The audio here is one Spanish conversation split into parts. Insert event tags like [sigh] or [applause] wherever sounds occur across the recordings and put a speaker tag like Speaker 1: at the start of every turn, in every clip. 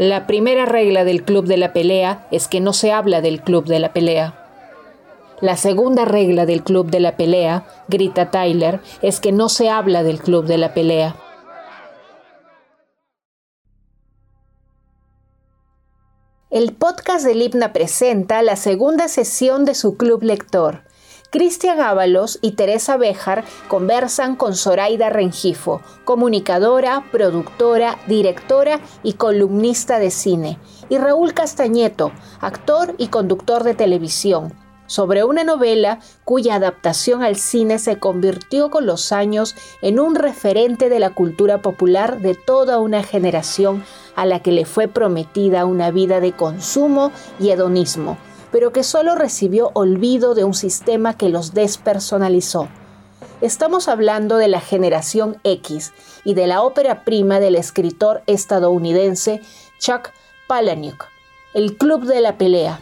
Speaker 1: La primera regla del club de la pelea es que no se habla del club de la pelea. La segunda regla del club de la pelea, grita Tyler, es que no se habla del club de la pelea. El podcast del Hipna presenta la segunda sesión de su club lector. Cristian Ábalos y Teresa Béjar conversan con Zoraida Rengifo, comunicadora, productora, directora y columnista de cine, y Raúl Castañeto, actor y conductor de televisión, sobre una novela cuya adaptación al cine se convirtió con los años en un referente de la cultura popular de toda una generación a la que le fue prometida una vida de consumo y hedonismo, pero que solo recibió olvido de un sistema que los despersonalizó. Estamos hablando de la generación X y de la ópera prima del escritor estadounidense Chuck Palahniuk, El Club de la Pelea,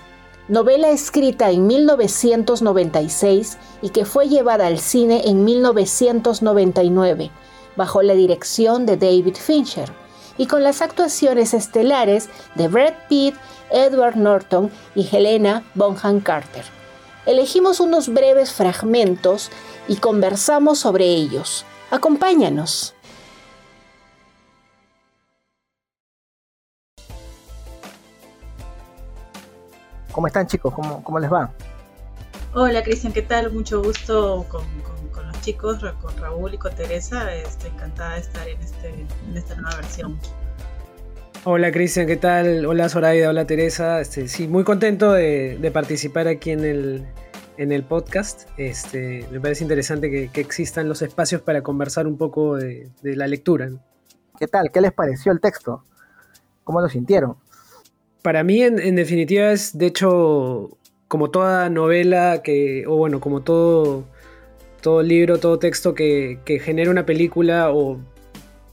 Speaker 1: novela escrita en 1996 y que fue llevada al cine en 1999, bajo la dirección de David Fincher, y con las actuaciones estelares de Brad Pitt, Edward Norton y Helena Bonham Carter. Elegimos unos breves fragmentos y conversamos sobre ellos. Acompáñanos.
Speaker 2: ¿Cómo están chicos? ¿Cómo, cómo les va?
Speaker 3: Hola Cristian, ¿qué tal? Mucho gusto con, los chicos, con Raúl y con Teresa. Estoy encantada de estar en, este, en esta nueva versión.
Speaker 4: Hola Cristian, ¿qué tal? Hola Zoraida, hola Teresa. Este, sí, muy contento de, participar aquí en el, en el podcast. Este, me parece interesante que, existan los espacios para conversar un poco de, de la lectura.
Speaker 2: ¿Qué tal? ¿Qué les pareció el texto? ¿Cómo lo sintieron?
Speaker 4: para mí, en, definitiva, es de hecho como toda novela que, o bueno, como todo, todo libro, todo texto que, genera una película o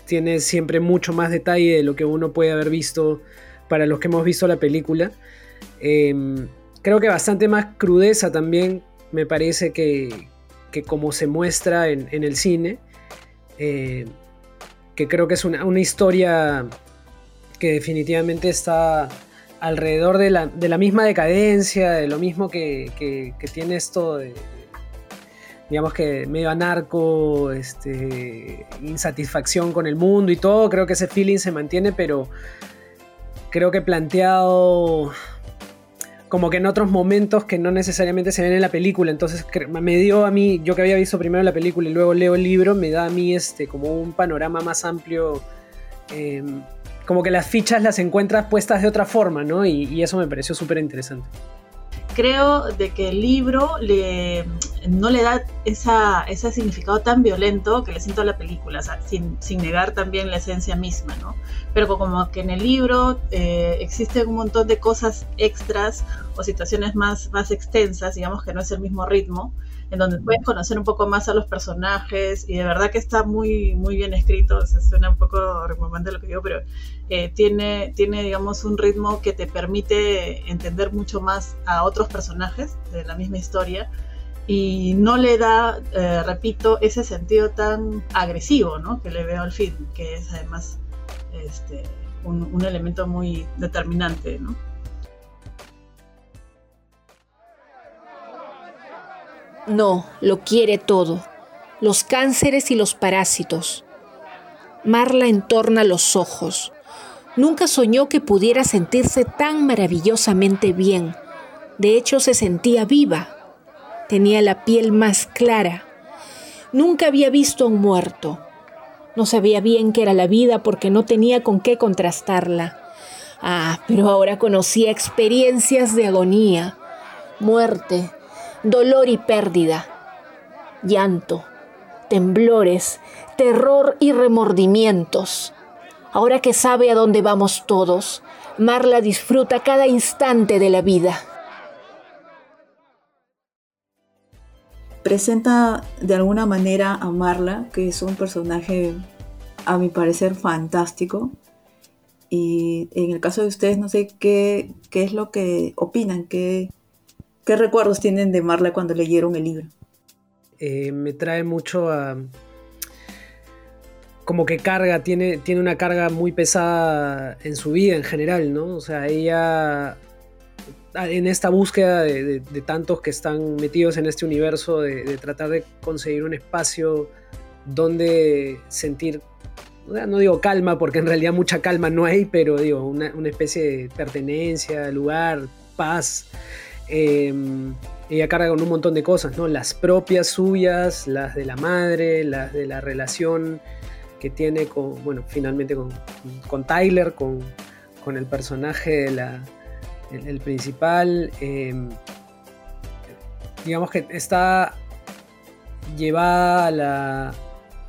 Speaker 4: tiene siempre mucho más detalle de lo que uno puede haber visto para los que hemos visto la película. Em, creo que bastante más crudeza también me parece que, que como se muestra en, el cine. Eh, que creo que es una, una historia que definitivamente está alrededor de la, misma decadencia, de lo mismo que, tiene esto de, digamos que medio anarco, este, insatisfacción con el mundo y todo, creo que ese feeling se mantiene, pero creo que planteado como que en otros momentos que no necesariamente se ven en la película, entonces me dio a mí, yo que había visto primero la película y luego leo el libro, me da a mí este, como un panorama más amplio. Em, como que las fichas las encuentras puestas de otra forma, ¿no? Y, eso me pareció súper interesante.
Speaker 3: Creo de que el libro le, no le da ese significado tan violento que le siento a la película, sin, negar también la esencia misma, ¿no? Pero como que en el libro eh, existen un montón de cosas extras o situaciones más, más extensas, digamos que no es el mismo ritmo, en donde puedes conocer un poco más a los personajes y de verdad que está muy, muy bien escrito, se suena un poco remontante lo que digo, pero eh, tiene, tiene, digamos, un ritmo que te permite entender mucho más a otros personajes de la misma historia y no le da, eh, repito, ese sentido tan agresivo ¿no? que le veo al film, que es además este, un, un elemento muy determinante. ¿no?
Speaker 1: No, lo quiere todo. Los cánceres y los parásitos. Marla entorna los ojos. Nunca soñó que pudiera sentirse tan maravillosamente bien. De hecho, se sentía viva. Tenía la piel más clara. Nunca había visto a un muerto. No sabía bien qué era la vida porque no tenía con qué contrastarla. Ah, pero ahora conocía experiencias de agonía, muerte, dolor y pérdida, llanto, temblores, terror y remordimientos. Ahora que sabe a dónde vamos todos, Marla disfruta cada instante de la vida.
Speaker 5: Presenta de alguna manera a Marla, que es un personaje a mi parecer fantástico. Y en el caso de ustedes, no sé qué, qué es lo que opinan, qué, ¿Qué recuerdos tienen de Marla cuando leyeron el libro?
Speaker 4: Eh, me trae mucho a, como que carga, tiene, tiene una carga muy pesada en su vida en general, ¿no? O sea, ella en esta búsqueda de, tantos que están metidos en este universo, de, tratar de conseguir un espacio donde sentir, no digo calma, porque en realidad mucha calma no hay, pero digo, una, especie de pertenencia, lugar, paz. Em, ella carga con un montón de cosas, ¿no? Las propias suyas, las de la madre, las de la relación que tiene con, bueno, finalmente con, con Tyler, con, con el personaje de la, el, principal, em, digamos que está llevada a la,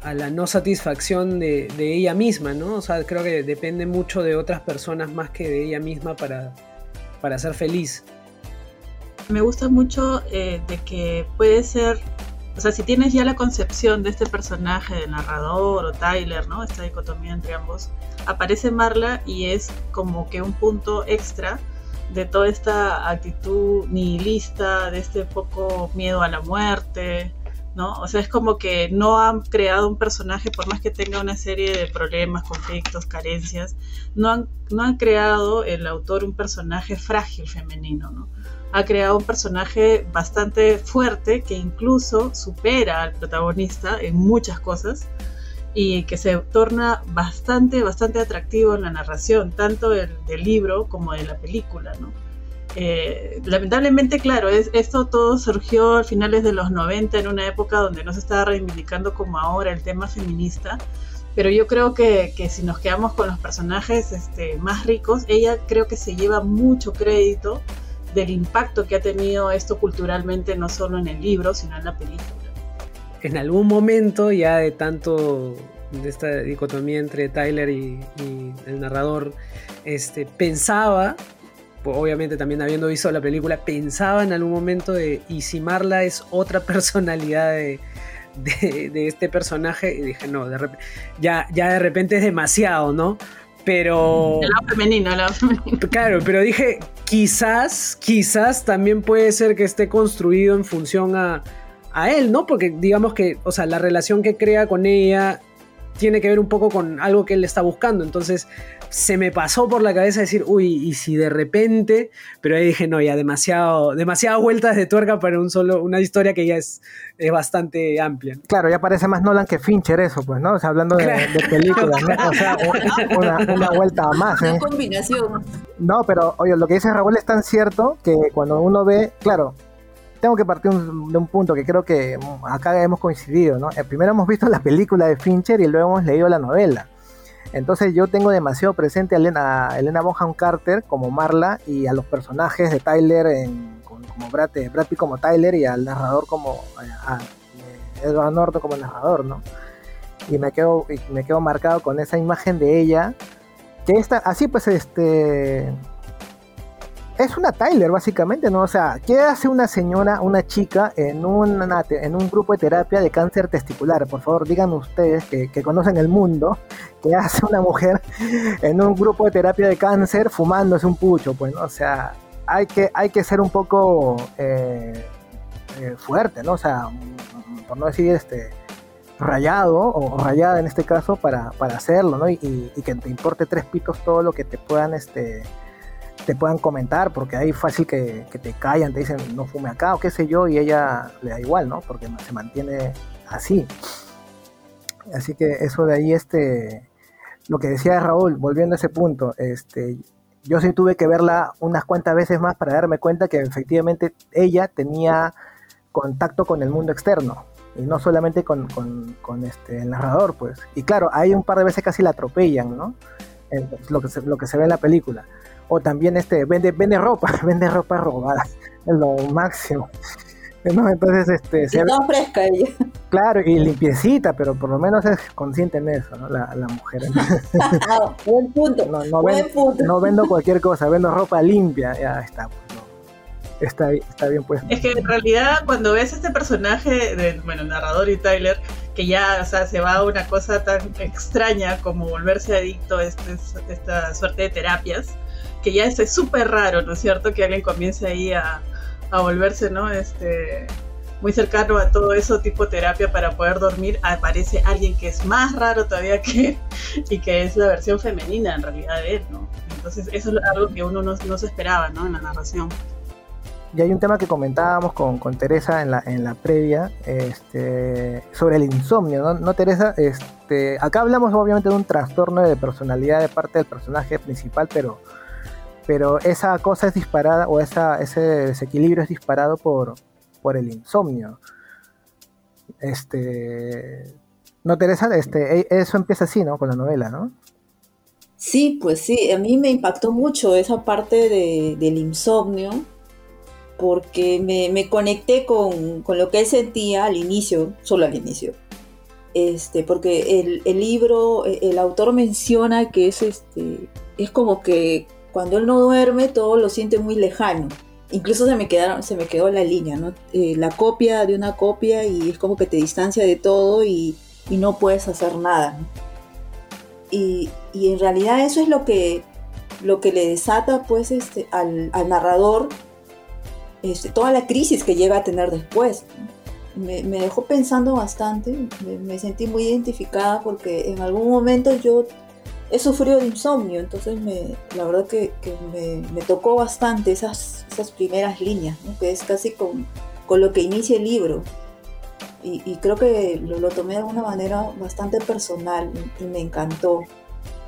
Speaker 4: a la no satisfacción de, ella misma, ¿no? O sea, creo que depende mucho de otras personas más que de ella misma para, para ser feliz.
Speaker 3: Me gusta mucho eh, de que puede ser, o sea, si tienes ya la concepción de este personaje, del narrador o Tyler, ¿no? Esta dicotomía entre ambos, aparece Marla y es como que un punto extra de toda esta actitud nihilista, de este poco miedo a la muerte, ¿no? O sea, es como que no han creado un personaje, por más que tenga una serie de problemas, conflictos, carencias, no han, no han creado el autor un personaje frágil femenino, ¿no? Ha creado un personaje bastante fuerte que incluso supera al protagonista en muchas cosas y que se torna bastante, bastante atractivo en la narración, tanto del, libro como de la película, ¿no? Eh, lamentablemente, claro, es, esto todo surgió a finales de los 90, en una época donde no se estaba reivindicando como ahora el tema feminista, pero yo creo que, que si nos quedamos con los personajes este, más ricos, ella creo que se lleva mucho crédito del impacto que ha tenido esto culturalmente, no solo en el libro, sino en la película
Speaker 4: en algún momento ya de tanto de esta dicotomía entre Tyler y, el narrador, este, pensaba, obviamente también habiendo visto la película, pensaba en algún momento de, y si Marla es otra [laughs] personalidad de, este personaje, y dije, no, de ya, ya de repente es demasiado, ¿no? Pero...
Speaker 3: El lado femenino, el lado femenino. [laughs]
Speaker 4: Claro, pero dije, quizás, quizás también puede ser que esté construido en función a a él, ¿no? Porque digamos que, o sea, la relación que crea con ella tiene que ver un poco con algo que él está buscando. Entonces se me pasó por la cabeza decir, uy, y si de repente, pero ahí dije, no, ya demasiado, demasiadas vueltas de tuerca para un solo, una historia que ya es, es bastante amplia.
Speaker 2: Claro, ya parece más Nolan que Fincher eso, pues, ¿no? O sea, hablando de, películas, ¿no? O sea, una, una vuelta más.
Speaker 5: ¿eh? Una combinación.
Speaker 2: No, pero oye, lo que dice Raúl es tan cierto que cuando uno ve, claro, tengo que partir de un punto que creo que acá hemos coincidido, ¿no? Eh, primero hemos visto la película de Fincher y luego hemos leído la novela. Entonces yo tengo demasiado presente a Elena, Elena Bonham Carter como Marla y a los personajes de Tyler como Brad, eh, Brad, como Tyler y al narrador como a, Edward Norton como narrador, ¿no? Y me quedo, me quedo marcado con esa imagen de ella que está así pues este es una Tyler, básicamente, ¿no? O sea, ¿qué hace una señora, una chica, en, un grupo de terapia de cáncer testicular? Por favor, díganme ustedes que, conocen el mundo, ¿qué hace una mujer en un grupo de terapia de cáncer fumándose un pucho? Pues, ¿no? O sea, hay que, hay que ser un poco eh, eh, fuerte, ¿no? O sea, por no decir este rayado o rayada en este caso para, hacerlo, ¿no? Y, y, que te importe tres pitos todo lo que te puedan este te puedan comentar, porque ahí fácil que, te callan, te dicen no fume acá o qué sé yo, y ella le da igual, ¿no? Porque se mantiene así. Así que eso de ahí, este, lo que decía Raúl, volviendo a ese punto, este, yo sí tuve que verla unas cuantas veces más para darme cuenta que efectivamente ella tenía contacto con el mundo externo y no solamente con, este, el narrador, pues. Y claro, hay un par de veces casi la atropellan, ¿no? lo, que lo que se ve en la película o también este vende vende ropa [laughs] vende ropa robada es lo máximo. Entonces este
Speaker 5: se fresca ella.
Speaker 2: Claro y limpiecita pero por lo menos es consciente en eso ¿no? la, mujer
Speaker 5: ah, buen punto
Speaker 2: no, no, vendo cualquier cosa vendo ropa limpia ya está pues, está, está bien pues.
Speaker 3: Es que en realidad cuando ves este personaje del bueno narrador y Tyler que ya o sea, se va a una cosa tan extraña como volverse adicto a este, esta suerte de terapias que ya es súper raro, ¿no es cierto? Que alguien comience ahí a, volverse, ¿no? Este, muy cercano a todo eso, tipo terapia para poder dormir, aparece alguien que es más raro todavía que [laughs] y que es la versión femenina en realidad de él, ¿no? Entonces eso es algo que uno no, no se esperaba, ¿no? En la narración.
Speaker 2: Y hay un tema que comentábamos con, con Teresa en la, en la previa, este, sobre el insomnio, ¿no? ¿no? Teresa? Este, acá hablamos obviamente de un trastorno de personalidad de parte del personaje principal, pero, pero esa cosa es disparada, o ese desequilibrio es disparado por, por el insomnio. Este, no, Teresa, este, e, eso empieza así, ¿no? Con la novela, ¿no?
Speaker 5: Sí, pues sí, a mí me impactó mucho esa parte de, del insomnio, porque me, me conecté con, con, lo que él sentía al inicio, solo al inicio. Este, porque el, el, libro, el autor menciona que es, este, es como que cuando él no duerme todo lo siente muy lejano. Incluso se me, quedaron, se me quedó la línea, ¿no? Eh, la copia de una copia y es como que te distancia de todo y, y no puedes hacer nada. ¿no? Y, y, en realidad eso es lo que, lo que le desata pues, este, al, al narrador este, toda la crisis que llega a tener después. Me, me dejó pensando bastante, me, me, sentí muy identificada porque en algún momento yo he sufrido de insomnio, entonces me, la verdad que, me, tocó bastante esas, esas primeras líneas, que es casi con, con, lo que inicia el libro. Y, y creo que lo, lo, tomé de alguna manera bastante personal y me encantó.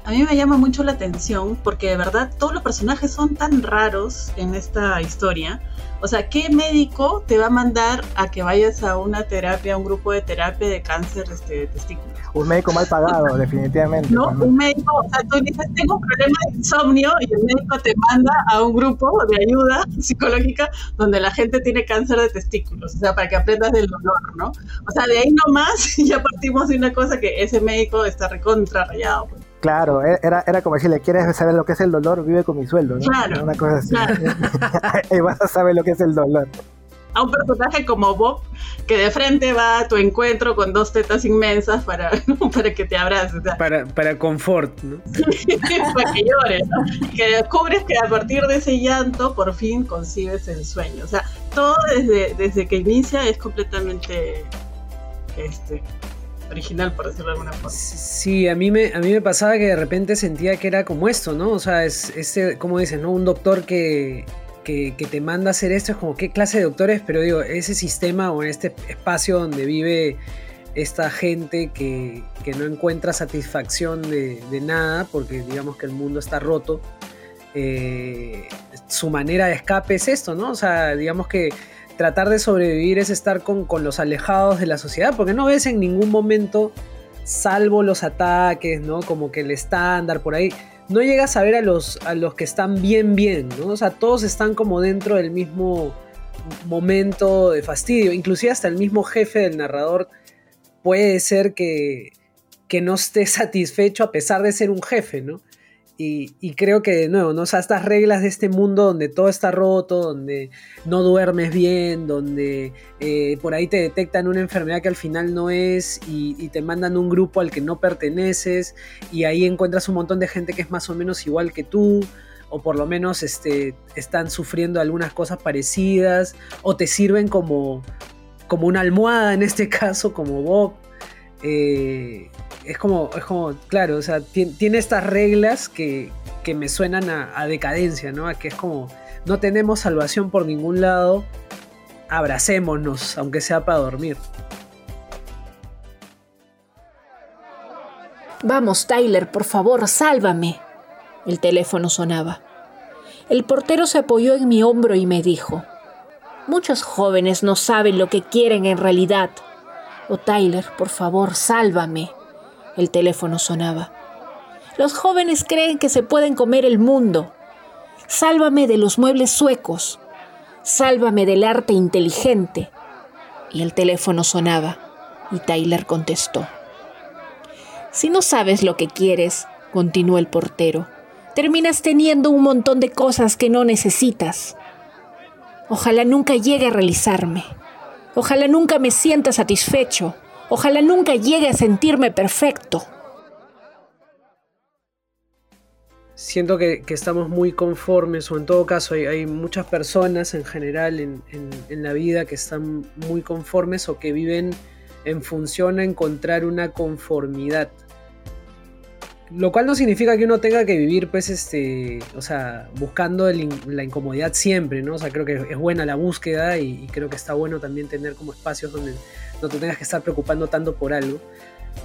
Speaker 3: A mí me llama mucho la atención porque de verdad todos los personajes son tan raros en esta historia o sea, ¿qué médico te va a mandar a que vayas a una terapia, a un grupo de terapia de cáncer este, de testículos?
Speaker 2: Un médico mal pagado, [laughs] definitivamente.
Speaker 3: No, un médico, o sea, tú dices, tengo un problema de insomnio y el médico te manda a un grupo de ayuda [laughs] psicológica donde la gente tiene cáncer de testículos, o sea, para que aprendas del dolor, ¿no? O sea, de ahí nomás [laughs] ya partimos de una cosa que ese médico está recontra rayado. Pues.
Speaker 2: Claro, e-, era, era como decirle, ¿quieres saber lo que es el dolor? Vive con mi sueldo, ¿no?
Speaker 3: Claro.
Speaker 2: Una cosa así.
Speaker 3: Claro. [laughs]
Speaker 2: y vas a saber lo que es el dolor.
Speaker 3: A un personaje como Bob, que de frente va a tu encuentro con dos tetas inmensas para, [laughs] para que te abraces. O sea,
Speaker 4: para, para confort, ¿no? [laughs]
Speaker 3: para que llores, ¿no? Y que descubres que a partir de ese llanto por fin concibes el sueño. O sea, todo desde, desde que inicia es completamente este, original, por decirlo de alguna forma.
Speaker 4: Sí, a mí me, a mí me pasaba que de repente sentía que era como esto, ¿no? O sea, es, este, como dices, ¿no? Un doctor que, que, te manda a hacer esto, es como qué clase de doctores, pero digo, ese sistema o este espacio donde vive esta gente que, que no encuentra satisfacción de, de, nada, porque digamos que el mundo está roto, eh, su manera de escape es esto, ¿no? O sea, digamos que tratar de sobrevivir es estar con, con, los alejados de la sociedad, porque no ves en ningún momento, salvo los ataques, ¿no? Como que el estándar por ahí, no llegas a ver a los, a los que están bien, bien, ¿no? O sea, todos están como dentro del mismo momento de fastidio, inclusive hasta el mismo jefe del narrador puede ser que, que no esté [laughs] satisfecho a pesar de ser un jefe, ¿no? Y, creo que de nuevo, ¿no? O estas reglas de este mundo donde todo está roto, donde no duermes bien, donde eh, por ahí te detectan una enfermedad que al final no es y, y, te mandan un grupo al que no perteneces y ahí encuentras un montón de gente que es más o menos igual que tú o por lo menos este, están sufriendo algunas cosas parecidas o te sirven como, como una almohada en este [laughs] caso, como Bob. Eh, es como, es como, claro, o sea, tiene, tiene estas reglas que, que me suenan a, decadencia, ¿no? A que es como, no tenemos salvación por ningún lado, abracémonos, aunque sea para dormir.
Speaker 1: Vamos, Tyler, por favor, sálvame. El teléfono sonaba. El portero se apoyó en mi hombro y me dijo, muchos jóvenes no saben lo que quieren en realidad. Oh, Tyler, por favor, sálvame. El teléfono sonaba. Los jóvenes creen que se pueden comer el mundo. Sálvame de los muebles suecos. Sálvame del arte inteligente. Y el teléfono sonaba. Y Tyler contestó. Si no sabes lo que quieres, continuó el portero, terminas teniendo un montón de cosas que no necesitas. Ojalá nunca llegue a realizarme. Ojalá nunca me sienta satisfecho. Ojalá nunca llegue a sentirme perfecto.
Speaker 4: siento que, estamos muy conformes, o en todo caso hay, muchas personas en general en, la vida que están muy conformes o que viven en función a encontrar una conformidad. Lo cual no significa que uno tenga que vivir, pues, este, o sea, buscando la incomodidad siempre, ¿no? O sea, creo que es buena la búsqueda y, y, creo que está bueno también tener como espacios donde no te tengas que estar preocupando tanto por algo.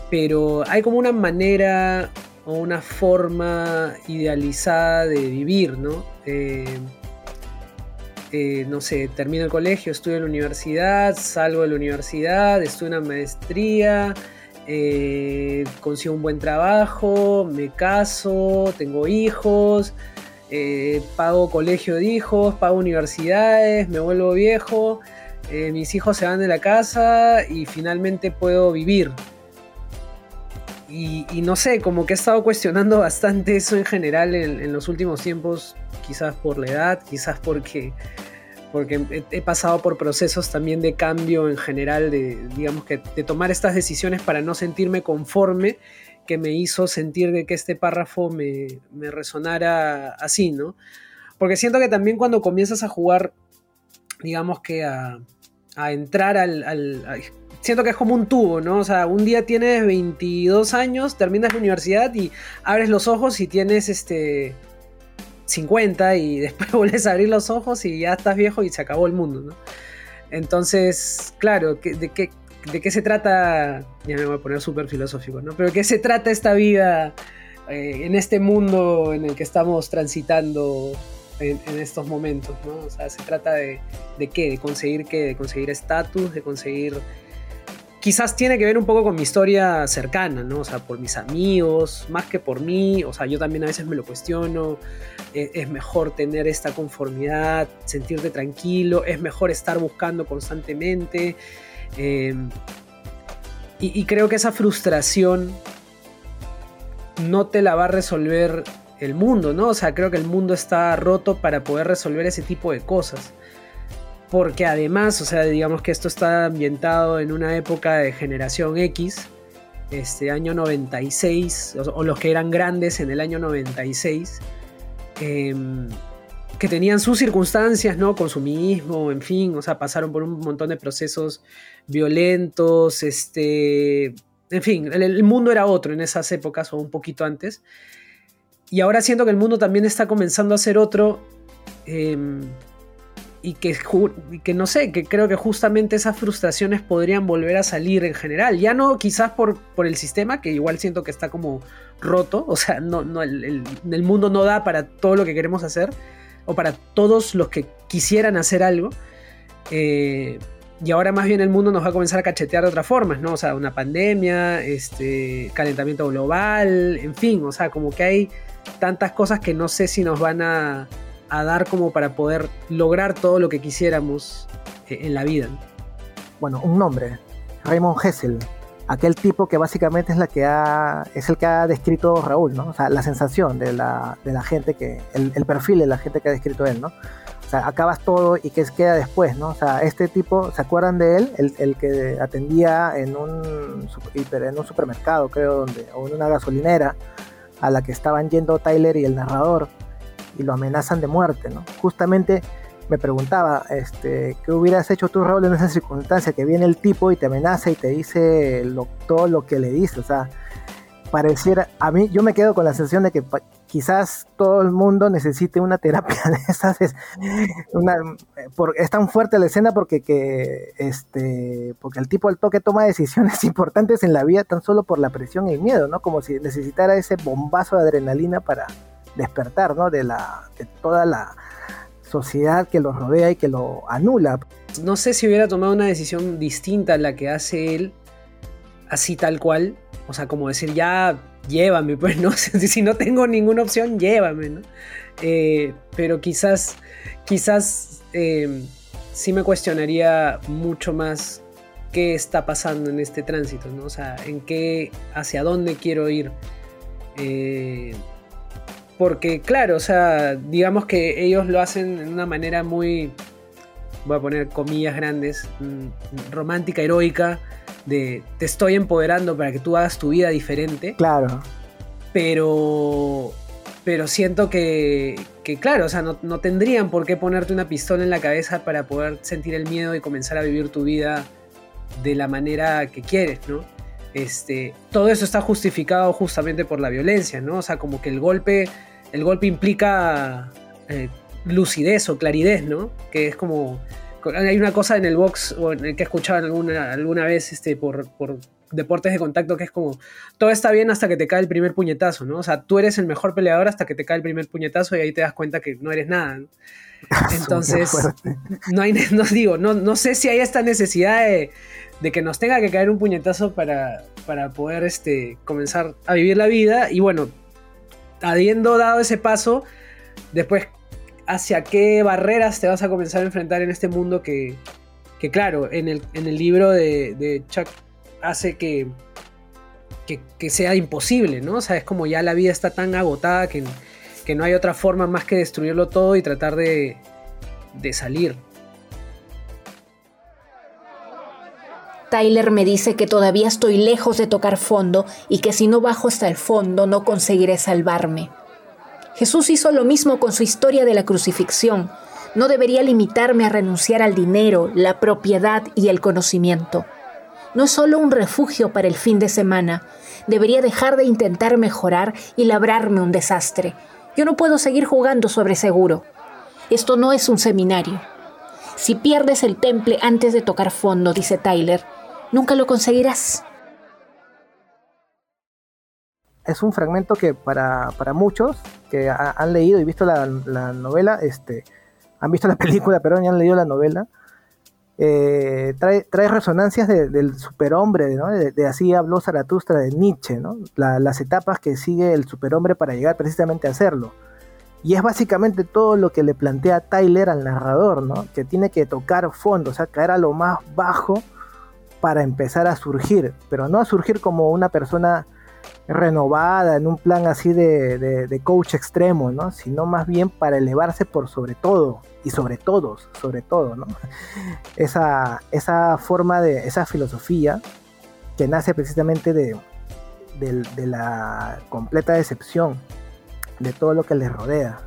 Speaker 4: Pero hay como una manera o una forma idealizada de vivir, ¿no? Eh, eh, no sé, termino el colegio, estudio en la universidad, salgo de la universidad, estudio una maestría, eh, consigo un buen trabajo, me caso, tengo hijos, pago colegio de hijos, pago universidades, me vuelvo viejo, mis hijos se van de la casa y finalmente puedo vivir, y, no sé, como que he estado cuestionando [laughs] bastante eso en general en, los últimos tiempos, quizás por la edad, quizás porque, porque he, pasado por procesos también de cambio en general, de, digamos que de tomar estas decisiones para no sentirme conforme, que me hizo sentir de que este párrafo me, me resonara así, ¿no? Porque siento que también cuando comienzas a jugar, digamos que a, entrar al, siento que es como un tubo, ¿no? O sea, un día tienes 22 años, terminas la universidad y abres los ojos y tienes este 50 y [laughs] después vuelves a abrir los ojos y ya estás viejo y se acabó el mundo, ¿no? Entonces, claro, ¿de qué, de qué se trata? Ya me voy a poner súper filosófico, ¿no? Pero ¿de qué se trata esta vida eh, en este mundo en el que estamos transitando en, estos momentos, ¿no? O sea, se trata de, de qué, de conseguir qué, de conseguir estatus, de conseguir quizás tiene que ver un poco con mi historia cercana, ¿no? O sea, por mis amigos, más que por mí, o sea, yo también a veces me lo cuestiono, e, es mejor tener esta conformidad, sentirte tranquilo, es mejor estar buscando constantemente. Em, y, creo que esa frustración no te la va a resolver el mundo, ¿no? O sea, creo que el mundo está roto para poder resolver ese tipo de cosas porque además, o sea, digamos que esto está ambientado en una época de generación X, este año 96, o, los que eran grandes en el año 96, em, que tenían sus circunstancias, ¿no? Consumismo, en fin, o sea, pasaron por un montón de procesos violentos, este, en fin, el, mundo era otro en esas épocas o un poquito antes. Y ahora siento que el mundo también está comenzando a ser otro. Em, y que, que no sé, que creo que justamente esas frustraciones podrían volver a salir en general. Ya no quizás por, por el sistema, que igual siento que está como roto, o sea, no, no, el, el, mundo no da para todo lo que queremos hacer, o para todos los que quisieran hacer algo. Eh, y ahora más bien el mundo nos va a comenzar a cachetear de otras formas, ¿no? O sea, una pandemia, este, calentamiento global, en fin, o sea, como que hay tantas cosas que no sé si nos van a a dar como para poder lograr todo lo que quisiéramos eh, en la vida.
Speaker 2: Bueno, un nombre, Raymond Hessel, aquel tipo que básicamente es la que ha, es el que ha descrito Raúl, ¿no? O sea, la sensación de la, de la gente que, el, perfil de la gente que ha descrito él, ¿no? Acabas todo y qué queda después, ¿no? O sea, este tipo, ¿se acuerdan de él? El, el que atendía en un, en un supermercado, creo, donde, o en una gasolinera, a la que estaban yendo Tyler y el narrador y lo amenazan de muerte, ¿no? Justamente me preguntaba, este, ¿qué hubieras hecho tú, Raúl, en esa circunstancia? Que viene el tipo y te amenaza y te dice todo lo que le dice, o sea, pareciera, a mí yo me quedo con la sensación de que quizás todo el mundo necesite una terapia [laughs] de esas, es, es tan fuerte la escena porque, que, este, porque el tipo al toque toma decisiones [laughs] importantes en la vida tan solo por la presión y el miedo, ¿no? Como si necesitara ese bombazo de adrenalina para, despertar ¿no? de, la, de toda la sociedad que lo rodea y que lo anula.
Speaker 4: No sé si hubiera tomado una decisión distinta a la que hace él, así tal cual. O sea, como decir, ya llévame, pues, ¿no? [laughs] si no tengo ninguna opción, llévame, ¿no? Eh, pero quizás, quizás eh, sí me cuestionaría mucho más qué está pasando en este tránsito, ¿no? O sea, en qué, hacia dónde quiero ir. Eh, porque, claro, o sea, digamos que ellos lo hacen de una manera muy, voy a poner comillas grandes, mm, romántica, heroica, de te estoy empoderando para que tú hagas tu vida diferente.
Speaker 2: Claro.
Speaker 4: Pero pero siento que, que claro, o sea, no, no, tendrían por qué ponerte una pistola en la cabeza para poder sentir el miedo y comenzar a vivir tu vida de la manera que quieres, ¿no? Este, todo eso está justificado justamente por la violencia, ¿no? O sea, como que el golpe, el golpe implica eh, lucidez o claridad, ¿no? Que es como, hay una cosa en el box o en el que he escuchado alguna, alguna vez este, por, por deportes de contacto que es como, todo está bien hasta que te cae el primer puñetazo, ¿no? O sea, tú eres el mejor peleador hasta que te cae el primer puñetazo y ahí te das cuenta que no eres nada, ¿no? [laughs] Entonces, no hay, no digo, no, no sé si hay esta necesidad de, de, que nos tenga que caer un puñetazo para, para poder este, comenzar a vivir la vida. Y bueno, habiendo dado ese paso, después, ¿hacia qué barreras te vas a comenzar a enfrentar en este mundo que, que claro, en el, en el libro de, Chuck hace que, que, que, sea imposible, ¿no? O sea, es como ya la vida está tan agotada que que no hay otra forma más que destruirlo todo y tratar de, de salir.
Speaker 1: Tyler me dice que todavía estoy lejos de tocar fondo y que si no bajo hasta el fondo no conseguiré salvarme. Jesús hizo lo mismo con su historia de la crucifixión. No debería limitarme a renunciar al dinero, la propiedad y el conocimiento. No es solo un refugio para el fin de semana. Debería dejar de intentar mejorar y labrarme un desastre. Yo no puedo seguir jugando sobre seguro. Esto no es un seminario. Si pierdes el temple antes de tocar fondo, dice Tyler, nunca lo conseguirás.
Speaker 2: Es un fragmento que para, muchos que han leído y visto la, novela, este, han visto la película, pero y han leído la novela, eh, trae, trae, resonancias del superhombre, ¿no? de, así habló Zaratustra de Nietzsche, ¿no? las etapas que sigue el superhombre para llegar precisamente a hacerlo. Y es básicamente todo lo que le plantea Tyler al narrador, ¿no? que tiene que tocar fondo, o sea, caer a lo más bajo para empezar a surgir, pero no a surgir como una persona renovada, en un plan así de, coach extremo, ¿no? Sino más bien para elevarse por sobre todo y sobre todos, sobre todo, ¿no? [laughs] Esa, esa forma de, esa filosofía que nace precisamente de, de, la completa decepción de todo lo que les rodea.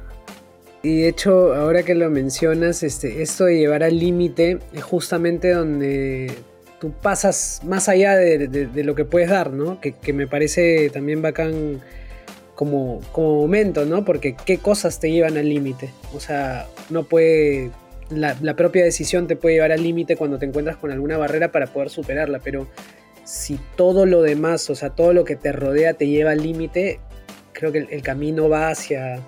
Speaker 4: Y de hecho, ahora que lo mencionas, este, esto de llevar al límite es justamente donde tú pasas más allá de, lo que puedes dar, ¿no? Que, me parece también bacán como, como momento, ¿no? Porque qué cosas te llevan al límite. O sea, no puede... La, la propia decisión te puede llevar al límite cuando te encuentras con alguna barrera para poder superarla, pero si todo lo demás, o sea, todo lo que te rodea te lleva al límite, creo que el, camino va hacia,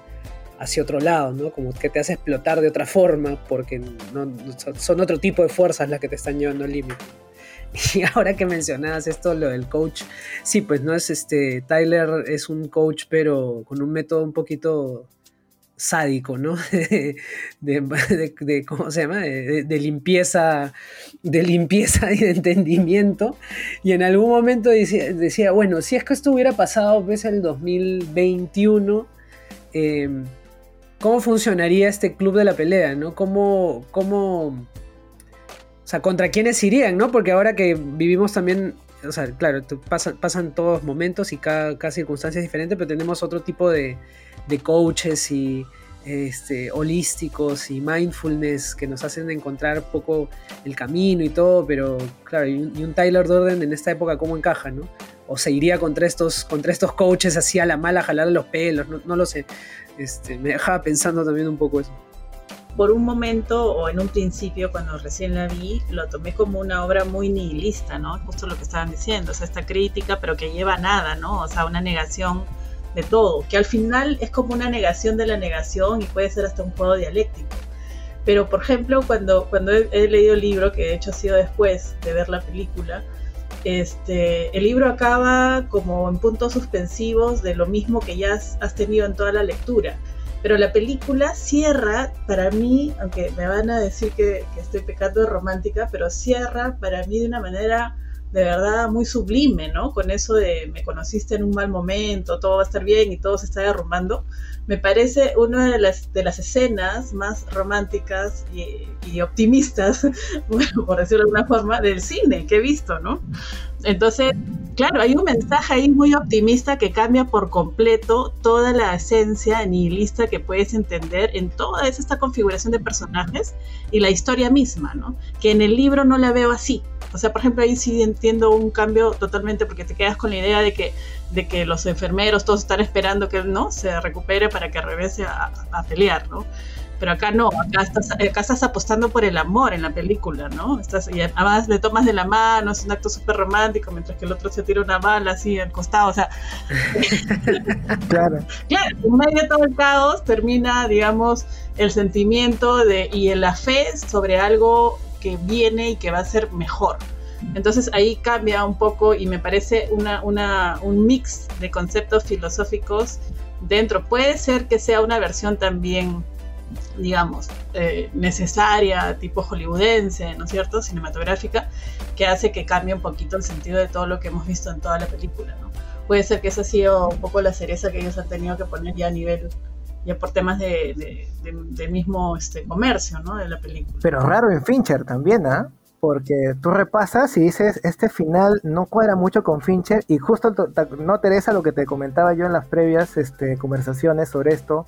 Speaker 4: hacia otro lado, ¿no? Como que te hace explotar de otra forma, porque no, son otro tipo de fuerzas las que te están llevando al límite. [laughs] Y ahora que mencionabas esto, lo del coach, sí, pues no es este, Tyler es un coach, pero con un método un poquito sádico, ¿no? [laughs] De, ¿cómo se llama? De, limpieza, de limpieza y de entendimiento. Y en algún momento decía, bueno, si es que esto hubiera pasado, ves, el 2021, em, ¿cómo funcionaría este club de la pelea, ¿no? ¿Cómo, cómo o sea, ¿contra quiénes irían, no? Porque ahora que vivimos también, o sea, claro, pasan, todos momentos y cada, cada, circunstancia es diferente, pero tenemos otro tipo de, de coaches y este, holísticos y mindfulness que nos hacen encontrar poco el camino y todo, pero claro, y un, Tyler Durden en esta época, ¿cómo encaja, no? O se iría contra estos, contra estos coaches así a la mala, jalar los pelos, no, no lo sé. Este, me dejaba pensando también un poco eso
Speaker 3: por un momento o en un principio cuando recién la vi, lo tomé como una obra muy nihilista, ¿no? Justo lo que estaban diciendo, o sea, esta crítica, pero que lleva a nada, ¿no? O sea, una negación de todo, que al final es como una negación de la negación y puede ser hasta un juego dialéctico. Pero, por ejemplo, cuando, cuando he, leído el libro, que de hecho ha sido después de ver la película, este, el libro acaba como en puntos suspensivos de lo mismo que ya has tenido en toda la lectura pero la película cierra, para mí, aunque me van a decir que, estoy pecando de romántica, pero cierra para mí de una manera de verdad muy sublime, ¿no? Con eso de me conociste en un mal momento, todo va a estar bien y todo se está derrumbando. Me parece una de las, de las escenas más románticas y, y optimistas, [laughs] bueno, por decirlo de alguna forma, del cine que he visto, ¿no? Entonces, claro, hay un mensaje ahí muy optimista que cambia por completo toda la esencia nihilista que puedes entender en toda esta configuración de personajes y la historia misma, ¿no? Que en el libro no la veo así. O sea, por ejemplo, ahí sí entiendo un cambio totalmente porque te quedas con la idea de que, de que los enfermeros todos están esperando que no se recupere para que regrese a, a pelear, ¿no? Pero acá no, acá estás, acá estás apostando por el amor en la película, ¿no? Estás, y además le tomas de la mano, es un acto súper romántico, mientras que el otro se tira una bala así al costado, o sea... [laughs]
Speaker 2: claro.
Speaker 3: Claro, en medio de todo el caos termina, digamos, el sentimiento de, y la fe sobre algo que viene y que va a ser mejor. Entonces ahí cambia un poco y me parece una, una, un mix de conceptos filosóficos dentro. Puede ser que sea una versión también digamos, eh, necesaria, tipo hollywoodense, ¿no es cierto?, cinematográfica, que hace que cambie un poquito el sentido de todo lo que hemos visto en toda la película, ¿no? Puede ser que esa ha sido un poco la cereza que ellos han tenido que poner ya a nivel, ya por temas de, de, mismo este, comercio, ¿no?, de la película.
Speaker 2: Pero raro en Fincher también, ¿ah? porque tú repasas y dices, este final no cuadra mucho con Fincher y justo no Teresa lo que te comentaba yo en las previas este, conversaciones sobre esto,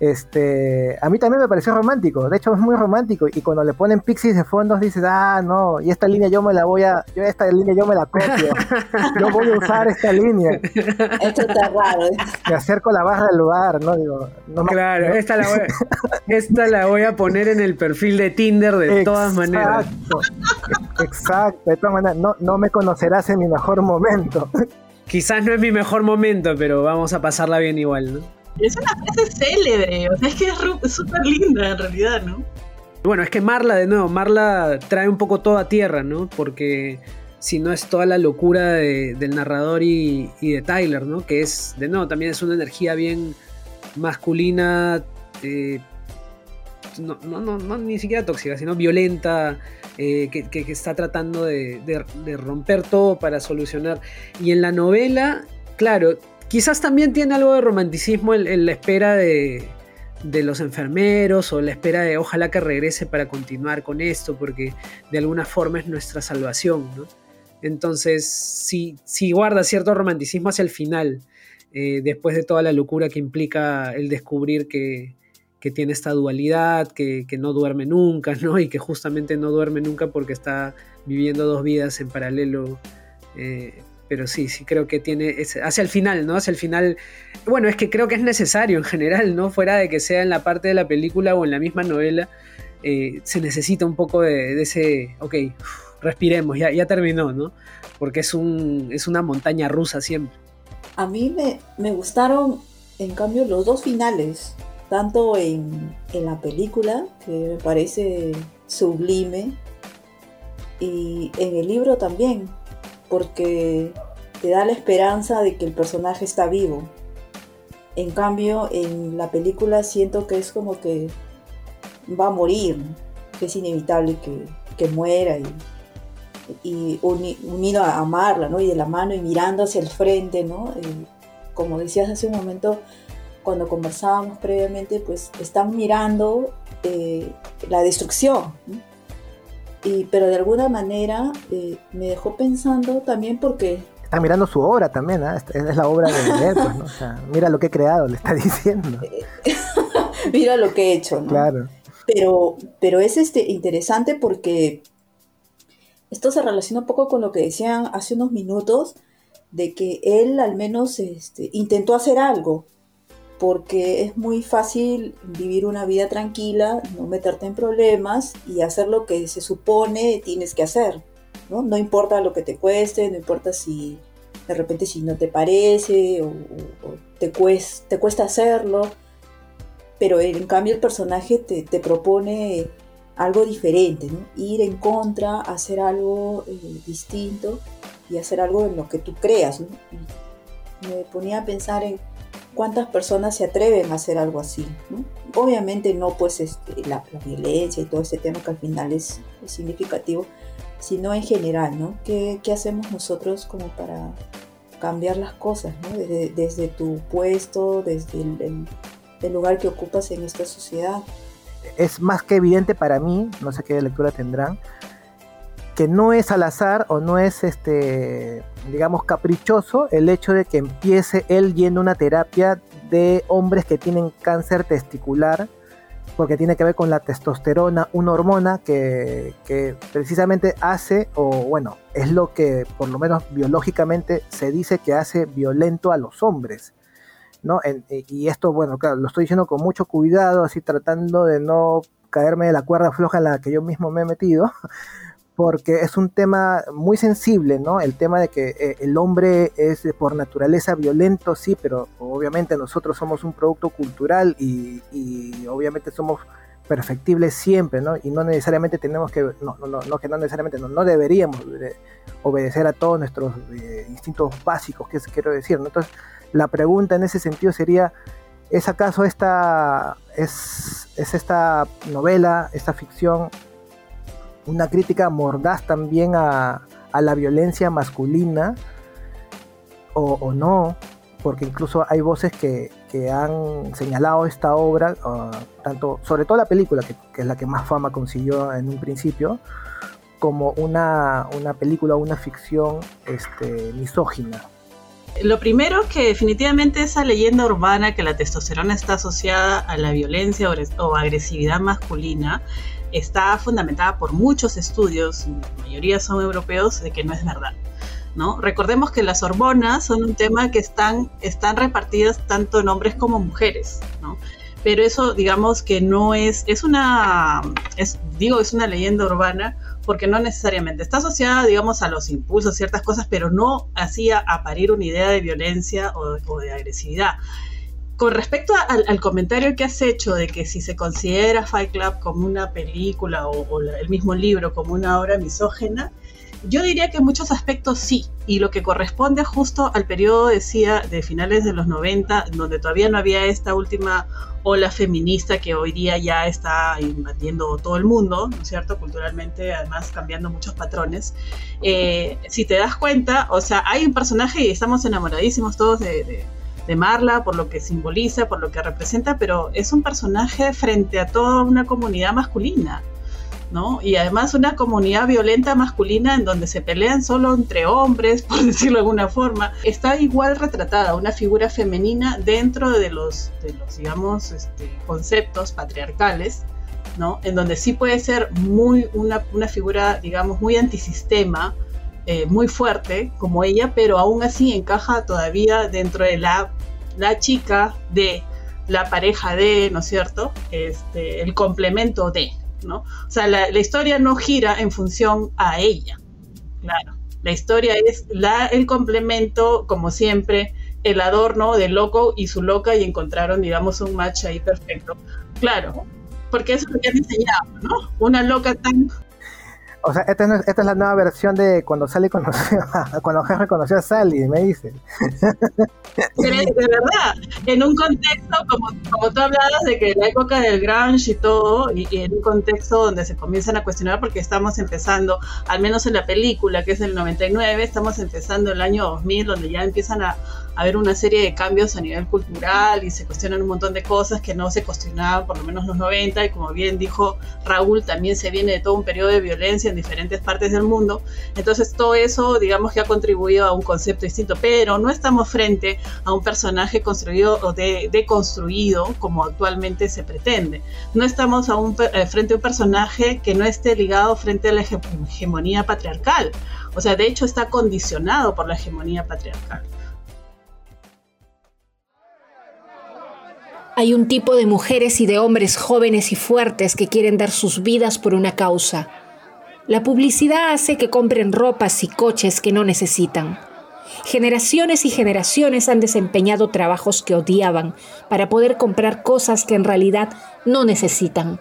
Speaker 2: este, a mí también me pareció romántico, de hecho es muy romántico y cuando le ponen pixies de fondos dices, ah, no, y esta línea yo me la voy a, yo esta línea yo me la copio, yo voy a usar esta línea. [laughs]
Speaker 5: Esto está raro. ¿eh?
Speaker 2: Me acerco la barra del lugar, ¿no? Digo, no
Speaker 4: claro, esta, la voy, esta la voy a poner en el perfil de Tinder de todas maneras.
Speaker 2: Exacto, de todas maneras, no, no me conocerás en mi mejor momento.
Speaker 4: Quizás no es mi mejor momento, pero vamos a pasarla bien igual, ¿no?
Speaker 3: Es una frase célebre, o sea, es que es súper linda en realidad, ¿no?
Speaker 4: Bueno, es que Marla, de nuevo, Marla trae un poco todo a tierra, ¿no? Porque si no es toda la locura del narrador y, de Tyler, ¿no? Que es, de nuevo, también es una energía bien masculina, eh, no, no, no, ni siquiera tóxica, sino violenta, eh, que, está tratando de, romper todo para solucionar. Y en la novela, claro, Quizás también tiene algo de romanticismo en, la espera de, los enfermeros o la espera de ojalá que regrese para continuar con esto, porque de alguna forma es nuestra salvación, ¿no? Entonces, sí, guarda cierto romanticismo hacia el final, eh, después de toda la locura que implica el descubrir que, tiene esta dualidad, que, no duerme nunca, ¿no? Y que justamente no duerme nunca porque está viviendo dos vidas en paralelo. Eh, pero sí, sí creo que tiene, hacia el final, ¿no? Hacia el final, bueno, es que creo que es necesario en general, ¿no? Fuera de que sea en la parte de la película o en la misma novela, eh, se necesita un poco de, ese, ok, respiremos, ya, ya terminó, ¿no? Porque es, un, es una montaña rusa siempre.
Speaker 5: A mí me, me gustaron, en cambio, los dos finales, tanto en, en la película, que me parece sublime, y en el libro también, porque te da la esperanza de que el personaje está vivo. En cambio, en la película siento que es como que va a morir, que es inevitable que, muera y, unido a amarla, ¿no? Y de la mano y mirando hacia el frente, ¿no? Eh, como decías hace un momento, cuando conversábamos previamente, pues están mirando eh, la destrucción, y, pero de alguna manera eh, me dejó pensando también porque...
Speaker 2: Está mirando su obra también, ¿eh? es la obra de [laughs] pues, ¿no? O sea, mira lo que he creado, le está diciendo. [laughs]
Speaker 5: mira lo que he hecho, ¿no?
Speaker 2: Claro.
Speaker 5: Pero, pero es este, interesante porque esto se relaciona un poco con lo que decían hace unos minutos, de que él al menos este, intentó hacer algo, porque es muy fácil vivir una vida tranquila, no meterte en problemas y hacer lo que se supone tienes que hacer. No, no importa lo que te cueste, no importa si de repente si no te parece o, te, cuesta, te cuesta hacerlo, pero en cambio el personaje te, propone algo diferente, ¿no? ir en contra, hacer algo eh, distinto y hacer algo en lo que tú creas. me ponía a pensar en cuántas personas se atreven a hacer algo así. Obviamente no pues este, la, violencia y todo ese tema que al final es, significativo, sino en general, ¿no? ¿Qué, hacemos nosotros como para cambiar las cosas, desde, tu puesto, desde el, el, lugar que ocupas en esta sociedad?
Speaker 2: Es más que evidente para mí, no sé qué lectura tendrán, que no es al azar o no es este digamos caprichoso el hecho de que empiece él yendo una terapia de hombres que tienen cáncer testicular porque tiene que ver con la testosterona, una hormona que, precisamente hace, o bueno, es lo que por lo menos biológicamente se dice que hace violento a los hombres. ¿no? y esto, bueno, claro, lo estoy diciendo con mucho cuidado, así tratando de no caerme de la cuerda floja en la que yo mismo me he metido, [laughs] porque es un tema muy sensible, ¿no? El tema de que eh, el hombre es por naturaleza violento, sí, pero obviamente nosotros somos un producto cultural y, obviamente somos perfectibles siempre, ¿no? Y no necesariamente tenemos que, no, no, no que no necesariamente, no, no deberíamos obedecer a todos nuestros eh, instintos básicos, que quiero decir, ¿no? Entonces, la pregunta en ese sentido sería, ¿es acaso esta, es, es esta novela, esta ficción, una crítica mordaz también a, la violencia masculina o, no, porque incluso hay voces que, han señalado esta obra, tanto, sobre todo la película, que, es la que más fama consiguió en un principio, como una, una película, una ficción este, misógina.
Speaker 3: Lo primero que definitivamente esa leyenda urbana que la testosterona está asociada a la violencia o agresividad masculina está fundamentada por muchos estudios, la mayoría son europeos, de que no es verdad. ¿no? Recordemos que las hormonas son un tema que están, están repartidas tanto en hombres como mujeres, ¿no? pero eso digamos que no es, es una, es, digo, es una leyenda urbana porque no necesariamente está asociada, digamos, a los impulsos, ciertas cosas, pero no hacía aparir una idea de violencia o, o de agresividad con respecto al, comentario que has hecho de que si se considera Fight Club como una película o, el mismo libro como una obra misógena, yo diría que en muchos aspectos sí, y lo que corresponde justo al periodo, decía, de finales de los 90, donde todavía no había esta última ola feminista que hoy día ya está invadiendo todo el mundo, ¿no es cierto? Culturalmente, además cambiando muchos patrones. Eh, si te das cuenta, o sea, hay un personaje y estamos enamoradísimos todos de de Marla, por lo que simboliza, por lo que representa, pero es un personaje frente a toda una comunidad masculina, ¿no? Y además una comunidad violenta masculina en donde se pelean solo entre hombres, [laughs] por decirlo de alguna forma. Está igual retratada una figura femenina dentro de los, de los digamos, este, conceptos patriarcales, ¿no? En donde sí puede ser muy una, una figura, digamos, muy antisistema, eh, muy fuerte como ella, pero aún así encaja todavía dentro de la, la chica de la pareja de, ¿no es cierto? Este, el complemento de, ¿no? O sea, la, historia no gira en función a ella, claro. La historia es la, el complemento, como siempre, el adorno del loco y su loca y encontraron, digamos, un match ahí perfecto. Claro, porque eso es lo que han enseñado, ¿no? Una loca tan
Speaker 2: o sea, esta es, esta es la nueva versión de cuando Sally conoció a, [laughs] cuando Harry conoció a Sally, me dice.
Speaker 3: De verdad, en un contexto, como, como tú hablabas de que la época del grunge y todo, y, en un contexto donde se comienzan a cuestionar porque estamos empezando, al menos en la película, que es del 99, estamos empezando el año 2000, donde ya empiezan a, haber una serie de cambios a nivel cultural y se cuestionan un montón de cosas que no se cuestionaban por lo menos los 90 y como bien dijo Raúl, también se viene de todo un periodo de violencia en diferentes partes del mundo. Entonces todo eso digamos que ha contribuido a un concepto distinto, pero no estamos frente a un personaje construido o deconstruido como actualmente se pretende. No estamos a un, eh, frente a un personaje que no esté ligado frente a la hegemonía patriarcal. O sea, de hecho está condicionado por la hegemonía patriarcal.
Speaker 1: Hay un tipo de mujeres y de hombres jóvenes y fuertes que quieren dar sus vidas por una causa. La publicidad hace que compren ropas y coches que no necesitan. Generaciones y generaciones han desempeñado trabajos que odiaban para poder comprar cosas que en realidad no necesitan.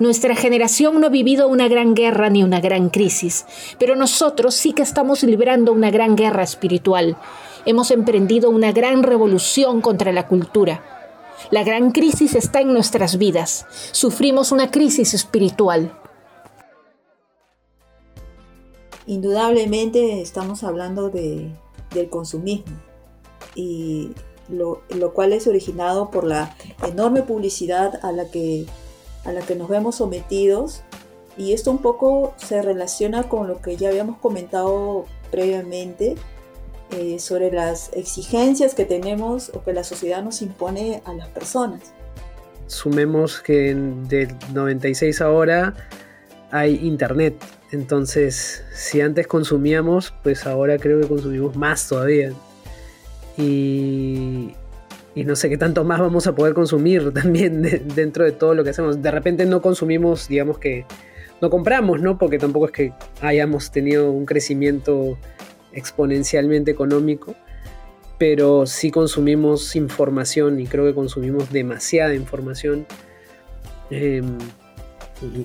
Speaker 1: Nuestra generación no ha vivido una gran guerra ni una gran crisis, pero nosotros sí que estamos librando una gran guerra espiritual. Hemos emprendido una gran revolución contra la cultura la gran crisis está en nuestras vidas. Sufrimos una crisis espiritual.
Speaker 5: Indudablemente estamos hablando de, del consumismo y lo, cual es originado por la enorme publicidad a la que, a la que nos vemos sometidos Y esto un poco se relaciona con lo que ya habíamos comentado previamente eh, sobre las exigencias que tenemos o que la sociedad nos impone a las personas.
Speaker 4: Sumemos que del 96 ahora hay internet. Entonces, si antes consumíamos, pues ahora creo que consumimos más todavía. Y, y no sé qué tanto más vamos a poder consumir [laughs] también dentro de todo lo que hacemos. De repente no consumimos, digamos que no compramos, ¿no? Porque tampoco es que hayamos tenido un crecimiento exponencialmente económico, pero sí consumimos información y creo que consumimos demasiada información.
Speaker 2: Em,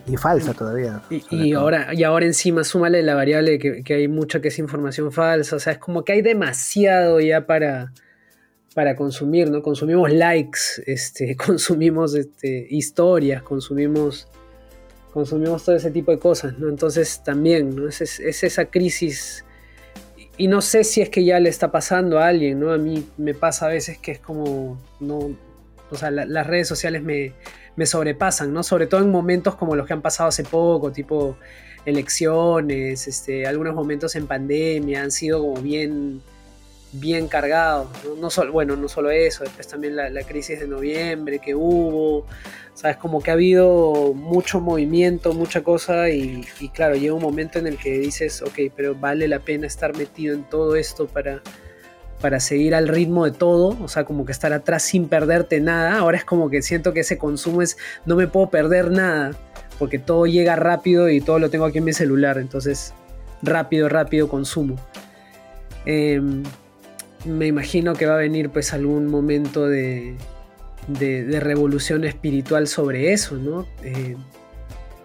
Speaker 2: y, falsa todavía.
Speaker 4: Y, ahora, y ahora encima súmale la variable que, que, hay mucha que es información falsa. O sea, es como que hay demasiado ya para, para consumir, ¿no? Consumimos likes, este, [laughs] consumimos este, historias, consumimos, consumimos todo ese tipo de cosas, ¿no? Entonces también, ¿no? Es, es, esa crisis y no sé si es que ya le está pasando a alguien, ¿no? A mí me pasa a veces que es como, no, o sea, las redes sociales me, me, sobrepasan, ¿no? Sobre todo en momentos como los que han pasado hace poco, tipo elecciones, este, algunos momentos en pandemia, han sido como bien, bien cargados, ¿no? solo, bueno, no solo eso, después también la, la crisis de noviembre que hubo, ¿sabes? Como que ha habido mucho movimiento, mucha cosa y, claro, llega un momento en el que dices, ok, pero vale la pena estar metido en todo esto para, para seguir al ritmo de todo, o sea, como que estar atrás sin perderte nada. Ahora es como que siento que ese consumo es, no me puedo perder nada, porque todo llega rápido y todo lo tengo aquí en mi celular, entonces rápido, rápido consumo. Em, me imagino que va a venir pues algún momento de, de, revolución espiritual sobre eso, ¿no? Eh,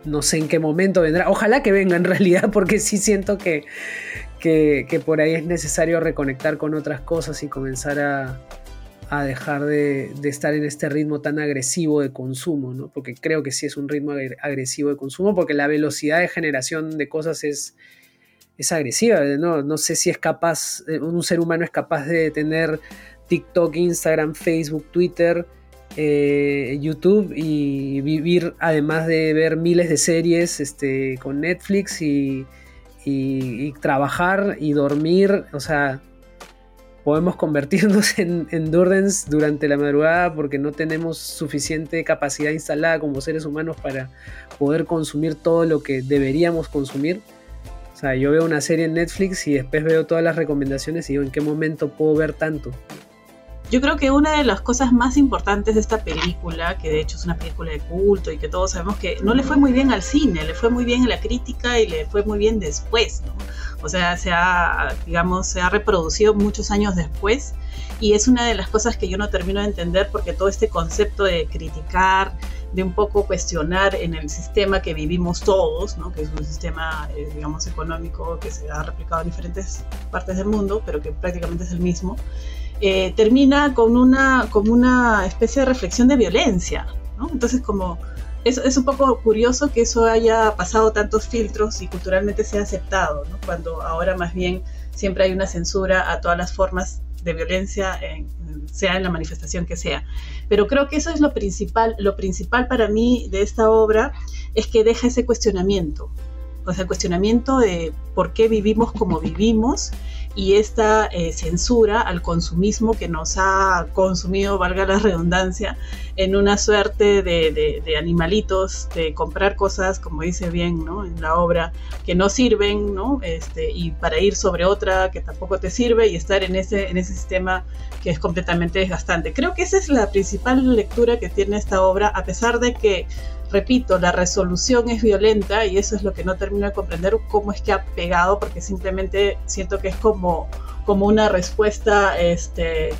Speaker 4: no sé en qué momento vendrá. Ojalá que venga en [laughs] realidad, porque sí siento que, que, por ahí es necesario reconectar con otras cosas y comenzar a, a dejar de, de, estar en este ritmo tan agresivo de consumo, ¿no? Porque creo que sí es un ritmo agresivo de consumo, porque la velocidad de generación de cosas es, es agresiva, ¿no? No sé si es capaz, eh, un ser humano es capaz de tener TikTok, Instagram, Facebook, Twitter, eh, YouTube y vivir, además de ver miles de series este, con Netflix y, trabajar y dormir, o sea, podemos convertirnos [laughs] en, en Durdens durante la madrugada porque no tenemos suficiente capacidad instalada como seres humanos para poder consumir todo lo que deberíamos consumir. O sea, yo veo una serie en Netflix y después veo todas las recomendaciones y digo, ¿en qué momento puedo ver tanto?
Speaker 3: Yo creo que una de las cosas más importantes de esta película, que de hecho es una película de culto y que todos sabemos que no le fue muy bien al cine, le fue muy bien a la crítica y le fue muy bien después, ¿no? O sea, se ha, digamos, se ha reproducido muchos años después y es una de las cosas que yo no termino de entender porque todo este concepto de criticar, de un poco cuestionar en el sistema que vivimos todos, ¿no? que es un sistema, eh, digamos, económico que se ha replicado en diferentes partes del mundo, pero que prácticamente es el mismo, eh, termina con una, con una especie de reflexión de violencia. ¿no? Entonces, como es, es, un poco curioso que eso haya pasado tantos filtros y culturalmente sea aceptado, ¿no? cuando ahora más bien siempre hay una censura a todas las formas de violencia, sea en la manifestación que sea. Pero creo que eso es lo principal, lo principal para mí de esta obra, es que deja ese cuestionamiento, o sea, el cuestionamiento de por qué vivimos como vivimos y esta eh, censura al consumismo que nos ha consumido, valga la redundancia, en una suerte de, animalitos, de comprar cosas, como dice bien ¿no? en la obra, que no sirven, ¿no? Este, y para ir sobre otra que tampoco te sirve y estar en ese, en ese sistema que es completamente desgastante. Creo que esa es la principal lectura que tiene esta obra, a pesar de que repito, la resolución es violenta y eso es lo que no termino de comprender cómo es que ha pegado, porque simplemente siento que es como, como una respuesta este,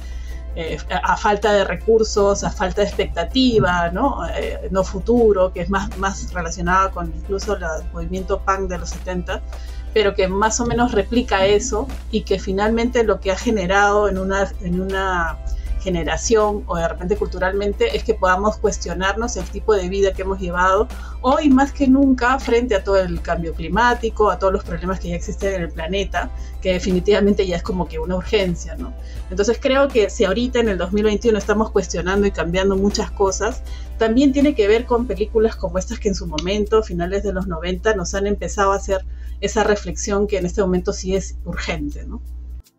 Speaker 3: eh, a falta de recursos, a falta de expectativa, ¿no? Eh, no futuro, que es más, más relacionada con incluso el movimiento punk de los 70, pero que más o menos replica eso y que finalmente lo que ha generado en una, en una generación o de repente culturalmente es que podamos cuestionarnos el tipo de vida que hemos llevado hoy más que nunca frente a todo el cambio climático, a todos los problemas que ya existen en el planeta, que definitivamente ya es como que una urgencia, ¿no? Entonces creo que si ahorita en el 2021 estamos cuestionando y cambiando muchas cosas, también tiene que ver con películas como estas que en su momento, finales de los 90, nos han empezado a hacer esa reflexión que en este momento sí es urgente, ¿no?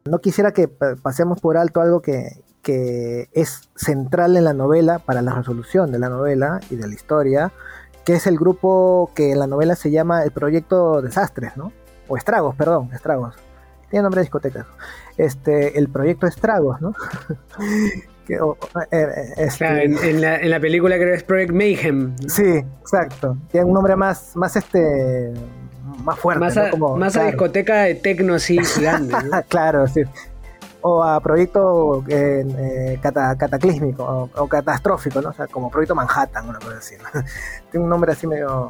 Speaker 2: No quisiera que pasemos por alto algo que, que es central en la novela para la resolución de la novela y de la historia, que es el grupo que en la novela se llama el Proyecto Desastres, ¿no? O Estragos, perdón, Estragos. Tiene nombre de discoteca. Este, el Proyecto Estragos, ¿no? [laughs]
Speaker 4: que, eh, este... en, la, en, la, película creo que es Project Mayhem.
Speaker 2: Sí, exacto. Tiene un nombre más, más este más fuerte.
Speaker 4: Más a, más a discoteca de tecno así [laughs] gigante.
Speaker 2: claro, sí o a proyecto eh, eh, cataclísmico o, catastrófico, ¿no? O sea, como proyecto Manhattan, una cosa así. [laughs] Tiene un nombre así medio,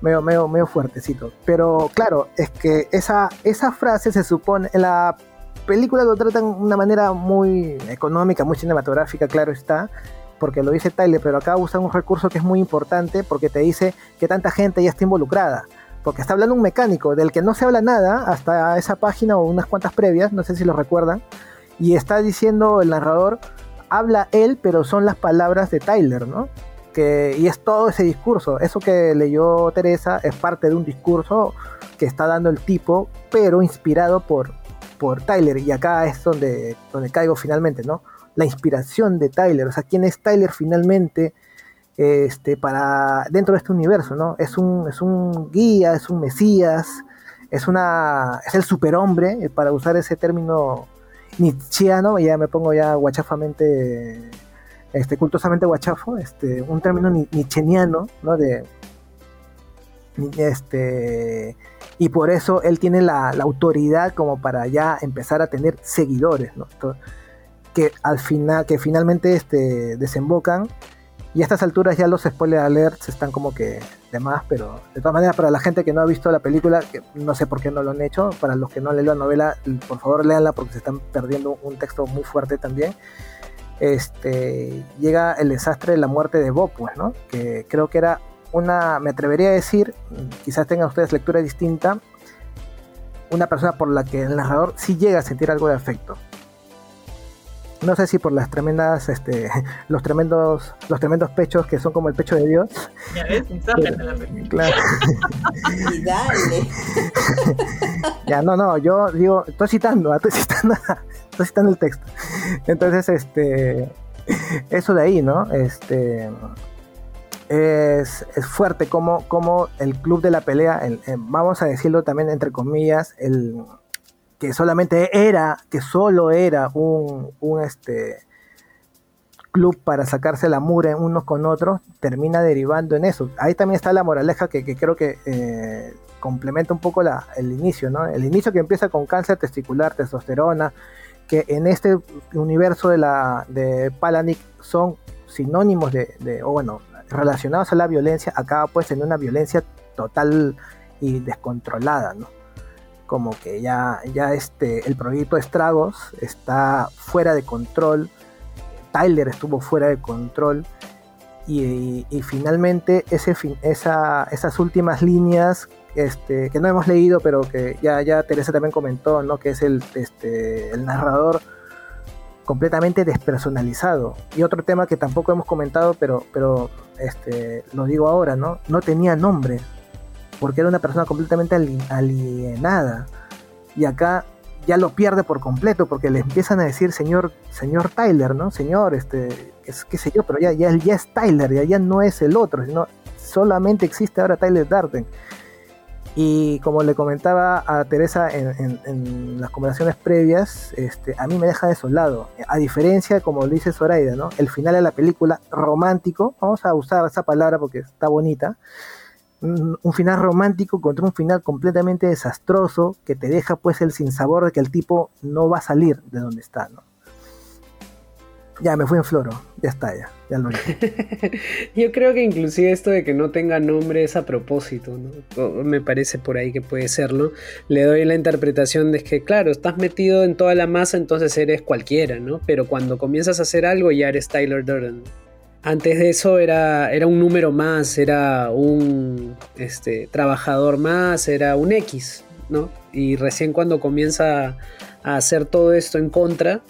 Speaker 2: medio, medio, medio fuertecito. Pero claro, es que esa, esa frase se supone, en la película lo tratan de una manera muy económica, muy cinematográfica, claro está, porque lo dice Tyler, pero acá usan un recurso que es muy importante porque te dice que tanta gente ya está involucrada porque está hablando un mecánico del que no se habla nada hasta esa página o unas cuantas previas, no sé si lo recuerdan, y está diciendo el narrador, habla él, pero son las palabras de Tyler, ¿no? Que, y es todo ese discurso, eso que leyó Teresa es parte de un discurso que está dando el tipo, pero inspirado por, por Tyler, y acá es donde, donde caigo finalmente, ¿no? La inspiración de Tyler, o sea, ¿quién es Tyler finalmente? Este, para dentro de este universo, ¿no? Es un, es un guía, es un mesías, es una es el superhombre, eh, para usar ese término nietzscheano, ya me pongo ya guachafamente, este, cultosamente guachafo, este, un término nietzscheano, ¿no? De, este, y por eso él tiene la, autoridad como para ya empezar a tener seguidores, ¿no? que al final, que finalmente este, desembocan y a estas alturas ya los spoiler alerts están como que de más, pero de todas maneras para la gente que no ha visto la película, que no sé por qué no lo han hecho, para los que no leído la novela, por favor léanla porque se están perdiendo un texto muy fuerte también. Este, llega el desastre de la muerte de Bob, pues, ¿no? Que creo que era una, me atrevería a decir, quizás tengan ustedes lectura distinta, una persona por la que el narrador sí llega a sentir algo de afecto no sé si por las tremendas, este, [laughs] los tremendos, los tremendos pechos que son como el pecho de Dios.
Speaker 3: Ya ves, [laughs] Claro.
Speaker 5: Y [laughs] dale.
Speaker 2: ya, no, no, yo digo, estoy citando, estoy citando, estoy citando el texto. Entonces, este, eso de ahí, ¿no? Este, es, es fuerte como, como el club de la pelea, el, vamos a decirlo también entre comillas, el, que solamente era, que solo era un, un este, club para sacarse la mura unos con otros, termina derivando en eso. Ahí también está la moraleja que, creo que eh, complementa un poco la, el inicio, ¿no? El inicio que empieza con cáncer testicular, testosterona, que en este universo de la de Palanic son sinónimos de, de, o bueno, relacionados a la violencia, acaba pues en una violencia total y descontrolada, ¿no? Como que ya, ya este, el proyecto Estragos está fuera de control, Tyler estuvo fuera de control y, finalmente ese esa, esas últimas líneas este, que no hemos leído pero que ya, ya Teresa también comentó, ¿no? que es el, este, el narrador completamente despersonalizado. Y otro tema que tampoco hemos comentado, pero, pero este, lo digo ahora, ¿no? No tenía nombre porque era una persona completamente alienada. Y acá ya lo pierde por completo porque le empiezan a decir señor señor Tyler, ¿no? Señor, este, es, qué sé yo, pero ya, ya, ya es Tyler, ya, ya no es el otro, sino solamente existe ahora Tyler Darden. Y como le comentaba a Teresa en, las conversaciones previas, este, a mí me deja desolado. A diferencia, como lo dice Zoraida, ¿no? El final de la película, romántico, vamos a usar esa palabra porque está bonita, un, final romántico contra un final completamente desastroso que te deja pues el sinsabor de que el tipo no va a salir de donde está, ¿no? Ya, me fui en floro. Ya está, ya. Ya lo [laughs]
Speaker 4: Yo creo que inclusive esto de que no tenga nombre es a propósito, ¿no? Me parece por ahí que puede serlo. Le doy la interpretación de que, claro, estás metido en toda la masa, entonces eres cualquiera, ¿no? Pero cuando comienzas a hacer algo ya eres Tyler Durden. Antes de eso era, era un número más, era un este, trabajador más, era un X, ¿no? Y recién cuando comienza a hacer todo esto en contra,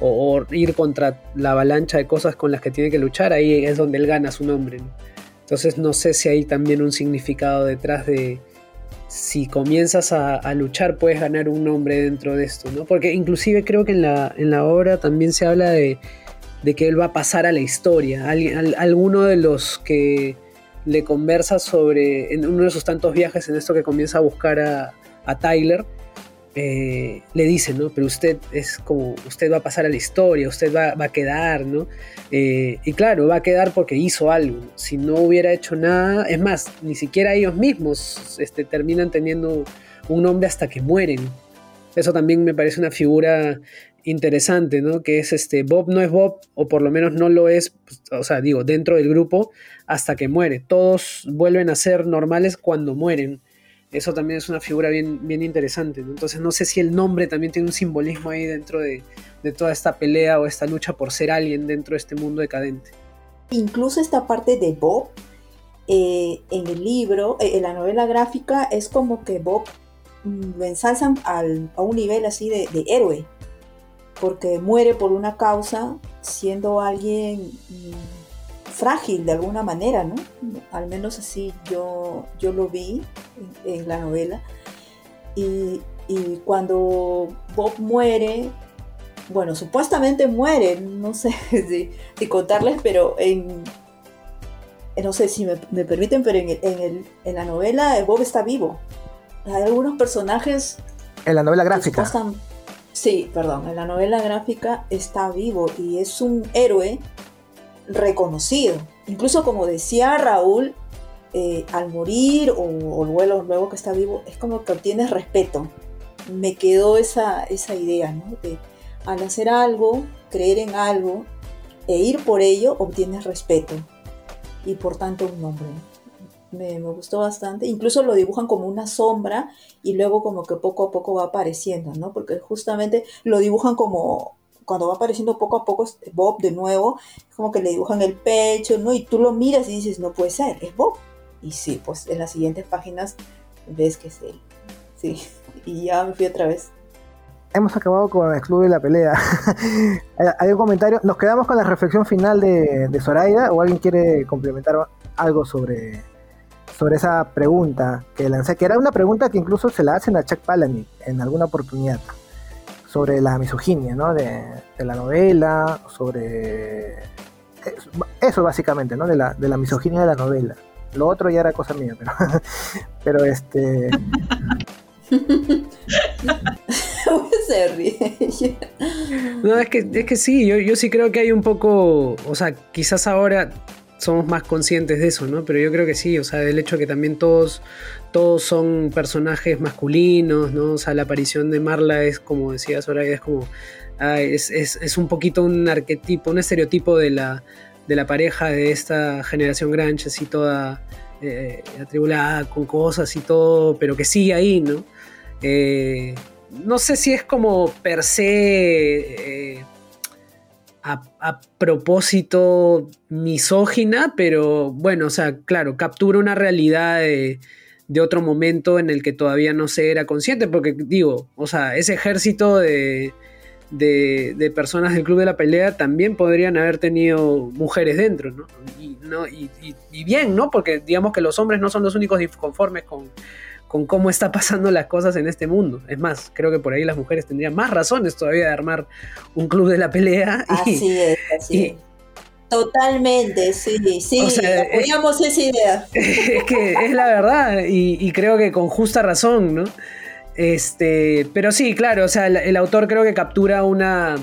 Speaker 4: o, ir contra la avalancha de cosas con las que tiene que luchar, ahí es donde él gana su nombre. Entonces no sé si hay también un significado detrás de si comienzas a, luchar puedes ganar un nombre dentro de esto, ¿no? Porque inclusive creo que en la, en la obra también se habla de, que él va a pasar a la historia. alguno de los que le conversa sobre, en uno de sus tantos viajes en esto que comienza a buscar a, a Tyler, eh, le dice, ¿no? Pero usted es como, usted va a pasar a la historia, usted va, a quedar, ¿no? Eh, y claro, va a quedar porque hizo algo. Si no hubiera hecho nada, es más, ni siquiera ellos mismos este, terminan teniendo un nombre hasta que mueren. Eso también me parece una figura interesante, ¿no? Que es este, Bob no es Bob, o por lo menos no lo es, pues, o sea, digo, dentro del grupo, hasta que muere. Todos vuelven a ser normales cuando mueren eso también es una figura bien, bien interesante. Entonces no sé si el nombre también tiene un simbolismo ahí dentro de, toda esta pelea o esta lucha por ser alguien dentro de este mundo decadente.
Speaker 5: Incluso esta parte de Bob eh, en el libro, eh, en la novela gráfica, es como que Bob mm, lo ensalzan a un nivel así de, héroe, porque muere por una causa siendo alguien... Mm, frágil de alguna manera, ¿no? Al menos así yo, yo lo vi en, la novela. Y, cuando Bob muere, bueno, supuestamente muere, no sé [laughs] si, contarles, pero en, no sé si me, permiten, pero en, en, la novela Bob está vivo. Hay algunos personajes...
Speaker 2: En la novela gráfica.
Speaker 5: Sí, perdón, en la novela gráfica está vivo y es un héroe reconocido. Incluso como decía Raúl, eh, al morir o, luego, luego, que está vivo, es como que obtienes respeto. Me quedó esa, esa idea, ¿no? De al hacer algo, creer en algo e ir por ello, obtienes respeto y por tanto un nombre. Me, gustó bastante. Incluso lo dibujan como una sombra y luego como que poco a poco va apareciendo, ¿no? Porque justamente lo dibujan como cuando va apareciendo poco a poco Bob de nuevo, como que le dibujan el pecho, ¿no? Y tú lo miras y dices, no puede ser, es Bob. Y sí, pues en las siguientes páginas ves que es él. Sí, [laughs] y ya me fui otra vez.
Speaker 2: Hemos acabado con el club de la pelea. [laughs] ¿Hay un comentario? ¿Nos quedamos con la reflexión final de, de Zoraida o alguien quiere complementar algo sobre, sobre esa pregunta que lancé? Que era una pregunta que incluso se la hacen a Chuck Palahniuk en alguna oportunidad sobre la misoginia ¿no? de, la novela, sobre eso básicamente, ¿no? de, la, de la misoginia de la novela. Lo otro ya era cosa mía, pero, [laughs] pero este... [laughs]
Speaker 5: Se ríe.
Speaker 4: no, es que, es que sí, yo, yo sí creo que hay un poco, o sea, quizás ahora somos más conscientes de eso, ¿no? Pero yo creo que sí, o sea, del hecho que también todos, todos son personajes masculinos, ¿no? O sea, la aparición de Marla es como decía Soraya, es como, es, un poquito un arquetipo, un estereotipo de la, de la pareja de esta generación grande, así toda eh, atribulada con cosas y todo, pero que sigue ahí, ¿no? Eh, no sé si es como per se... Eh, a, propósito misógina, pero bueno, o sea, claro, captura una realidad de, otro momento en el que todavía no se era consciente, porque digo, o sea, ese ejército de, de, personas del Club de la Pelea también podrían haber tenido mujeres dentro, ¿no? Y, ¿no? y bien, ¿no? Porque digamos que los hombres no son los únicos disconformes con, con cómo está pasando las cosas en este mundo. Es más, creo que por ahí las mujeres tendrían más razones todavía de armar un club de la pelea.
Speaker 5: Así es, así Totalmente, sí, sí, apoyamos esa idea. [laughs]
Speaker 4: Es que es la verdad y, creo que con justa razón, ¿no? Este, pero sí, claro, o sea, el, autor creo que captura una,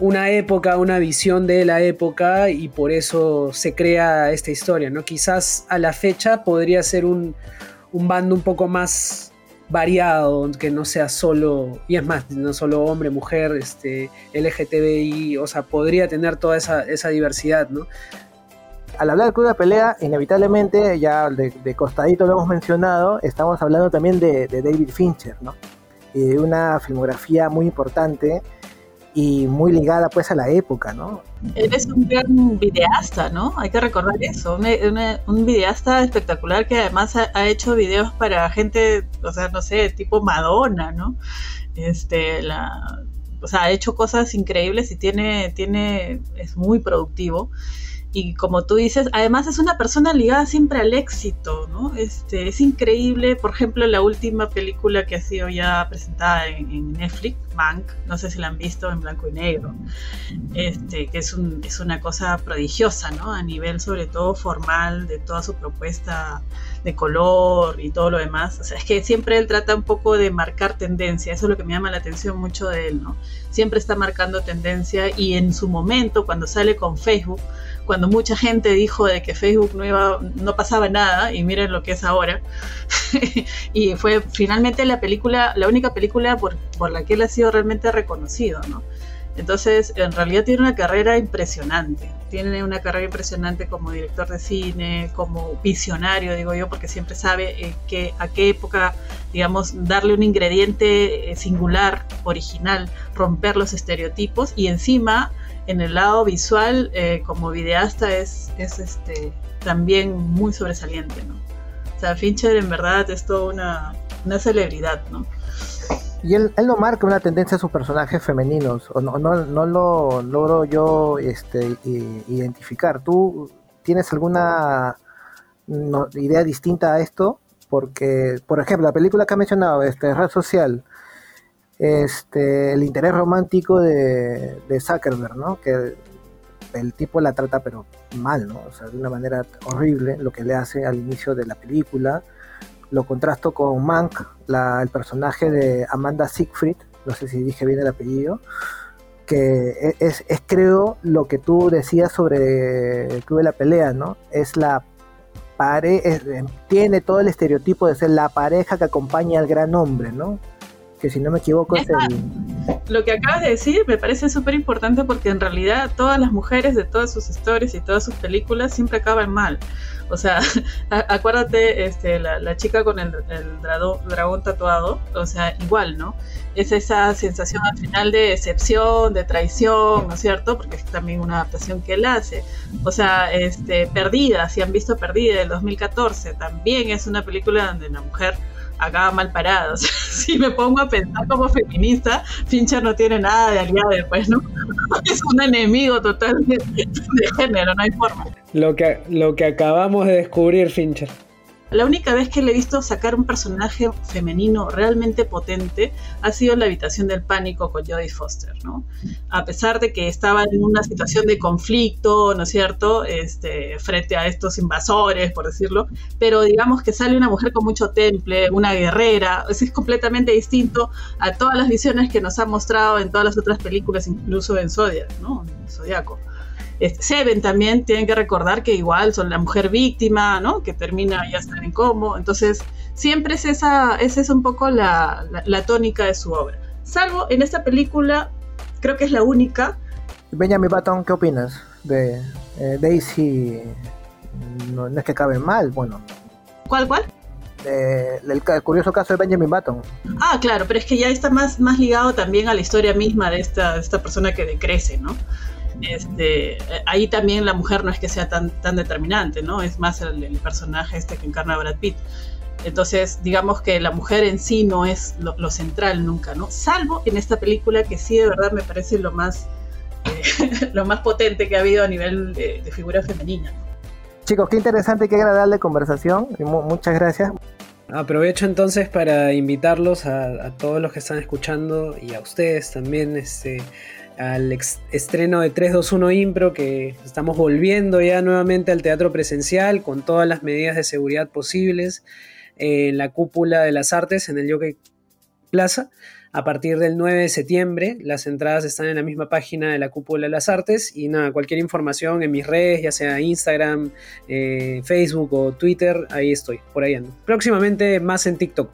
Speaker 4: una época, una visión de la época y por eso se crea esta historia, ¿no? Quizás a la fecha podría ser un, un bando un poco más variado, que no sea solo, y es más, no solo hombre, mujer, este, LGTBI, o sea, podría tener toda esa, esa diversidad, ¿no?
Speaker 2: Al hablar del club de pelea, inevitablemente, ya de, costadito lo hemos mencionado, estamos hablando también de, de David Fincher, ¿no? Y una filmografía muy importante y muy ligada pues a la época, ¿no?
Speaker 3: Él es un gran videasta, ¿no? Hay que recordar eso, un, videasta espectacular que además ha, hecho videos para gente, o sea, no sé, tipo Madonna, ¿no? Este, o sea, ha hecho cosas increíbles y tiene, tiene, es muy productivo y como tú dices, además es una persona ligada siempre al éxito, ¿no? Este, es increíble, por ejemplo, la última película que ha sido ya presentada en, Netflix, Mank, no sé si la han visto en blanco y negro, este, que es, un, es una cosa prodigiosa, ¿no? A nivel sobre todo formal de toda su propuesta de color y todo lo demás. O sea, es que siempre él trata un poco de marcar tendencia, eso es lo que me llama la atención mucho de él, ¿no? Siempre está marcando tendencia y en su momento, cuando sale con Facebook, cuando mucha gente dijo de que Facebook no iba, no pasaba nada, y miren lo que es ahora. [laughs] y fue finalmente la película, la única película por, por la que él ha sido realmente reconocido, ¿no? Entonces, en realidad tiene una carrera impresionante. Tiene una carrera impresionante como director de cine, como visionario, digo yo, porque siempre sabe eh, que, a qué época, digamos, darle un ingrediente eh, singular, original, romper los estereotipos y encima en el lado visual, eh, como videasta, es, es este, también muy sobresaliente, ¿no? O sea, Fincher en verdad es toda una, una celebridad, ¿no?
Speaker 2: Y él, él, no marca una tendencia a sus personajes femeninos, o no, no, no lo logro yo este, identificar. ¿Tú tienes alguna idea distinta a esto? Porque, por ejemplo, la película que ha mencionado, este, Red Social, este, el interés romántico de, de Zuckerberg, ¿no? Que el tipo la trata pero mal, ¿no? O sea, de una manera horrible lo que le hace al inicio de la película. Lo contrasto con Mank, el personaje de Amanda Siegfried, no sé si dije bien el apellido, que e, es, es creo lo que tú decías sobre el Club de la Pelea, ¿no? Es la pareja, tiene todo el estereotipo de ser la pareja que acompaña al gran hombre, ¿no? Que si no me equivoco es,
Speaker 3: Lo que acabas de decir me parece súper importante porque en realidad todas las mujeres de todas sus historias y todas sus películas siempre acaban mal. O sea, [laughs] acuérdate, este, la, chica con el, dragón, tatuado, o sea, igual, ¿no? Es esa sensación al final de decepción, de traición, ¿no es cierto? Porque es también una adaptación que él hace. O sea, este, Perdida, si han visto Perdida del 2014, también es una película donde la mujer acaba mal parado. [laughs] si me pongo a pensar como feminista, Fincher no tiene nada de aliado después, ¿no? [laughs] es un enemigo total de, género, no hay forma.
Speaker 4: Lo que, lo que acabamos de descubrir, Fincher.
Speaker 3: La única vez que le he visto sacar un personaje femenino realmente potente ha sido en la habitación del pánico con Jodie Foster, ¿no? A pesar de que estaba en una situación de conflicto, ¿no es cierto?, este, frente a estos invasores, por decirlo, pero digamos que sale una mujer con mucho temple, una guerrera, es, es completamente distinto a todas las visiones que nos ha mostrado en todas las otras películas, incluso en Zodiac, ¿no? Zodiaco. Seven también tienen que recordar que igual son la mujer víctima, ¿no? Que termina ya estar en cómo. Entonces, siempre es esa, esa es un poco la, tónica de su obra. Salvo en esta película, creo que es la única.
Speaker 2: Benjamin Button, ¿qué opinas? De eh, Daisy, no, es que cabe mal, bueno.
Speaker 3: ¿Cuál, cuál?
Speaker 2: el, curioso caso de Benjamin Button.
Speaker 3: Ah, claro, pero es que ya está más, más ligado también a la historia misma de esta, de esta persona que decrece, ¿no? Este, ahí también la mujer no es que sea tan, tan determinante, ¿no? Es más el, personaje este que encarna Brad Pitt. Entonces, digamos que la mujer en sí no es lo, central nunca, ¿no? Salvo en esta película que sí de verdad me parece lo más, eh, [laughs] lo más potente que ha habido a nivel de, figura femenina.
Speaker 2: Chicos, qué interesante, qué agradable conversación. muchas gracias.
Speaker 4: Aprovecho entonces para invitarlos a, a, todos los que están escuchando y a ustedes también este, al estreno de 321 Impro, que estamos volviendo ya nuevamente al teatro presencial con todas las medidas de seguridad posibles en la cúpula de las artes en el Jockey Plaza. A partir del 9 de septiembre, las entradas están en la misma página de la Cúpula de las Artes. Y nada, cualquier información en mis redes, ya sea Instagram, eh, Facebook o Twitter, ahí estoy, por ahí ando. Próximamente más en TikTok.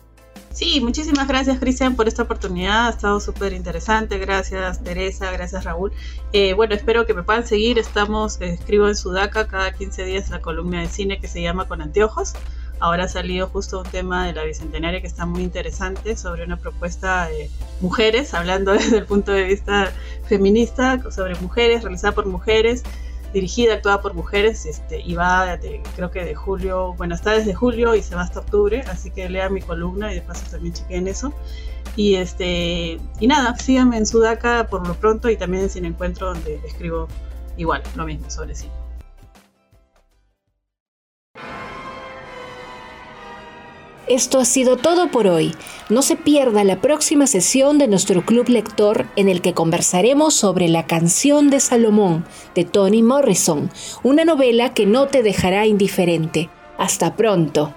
Speaker 3: Sí, muchísimas gracias Cristian por esta oportunidad, ha estado súper interesante, gracias Teresa, gracias Raúl. Eh, bueno, espero que me puedan seguir, estamos, eh, escribo en Sudaca cada 15 días la columna de cine que se llama Con Anteojos. Ahora ha salido justo un tema de la Bicentenaria que está muy interesante sobre una propuesta de mujeres, hablando [laughs] desde el punto de vista feminista, sobre mujeres, realizada por mujeres dirigida, actuada por mujeres, este, y va, creo que de julio, bueno, está desde julio y se va hasta octubre, así que lea mi columna y de paso también chequen eso. Y, este, y nada, síganme en Sudaca por lo pronto y también en Sin Encuentro, donde escribo igual, lo mismo sobre cine.
Speaker 1: Esto ha sido todo por hoy. No se pierda la próxima sesión de nuestro club lector en el que conversaremos sobre La canción de Salomón de Toni Morrison, una novela que no te dejará indiferente. Hasta pronto.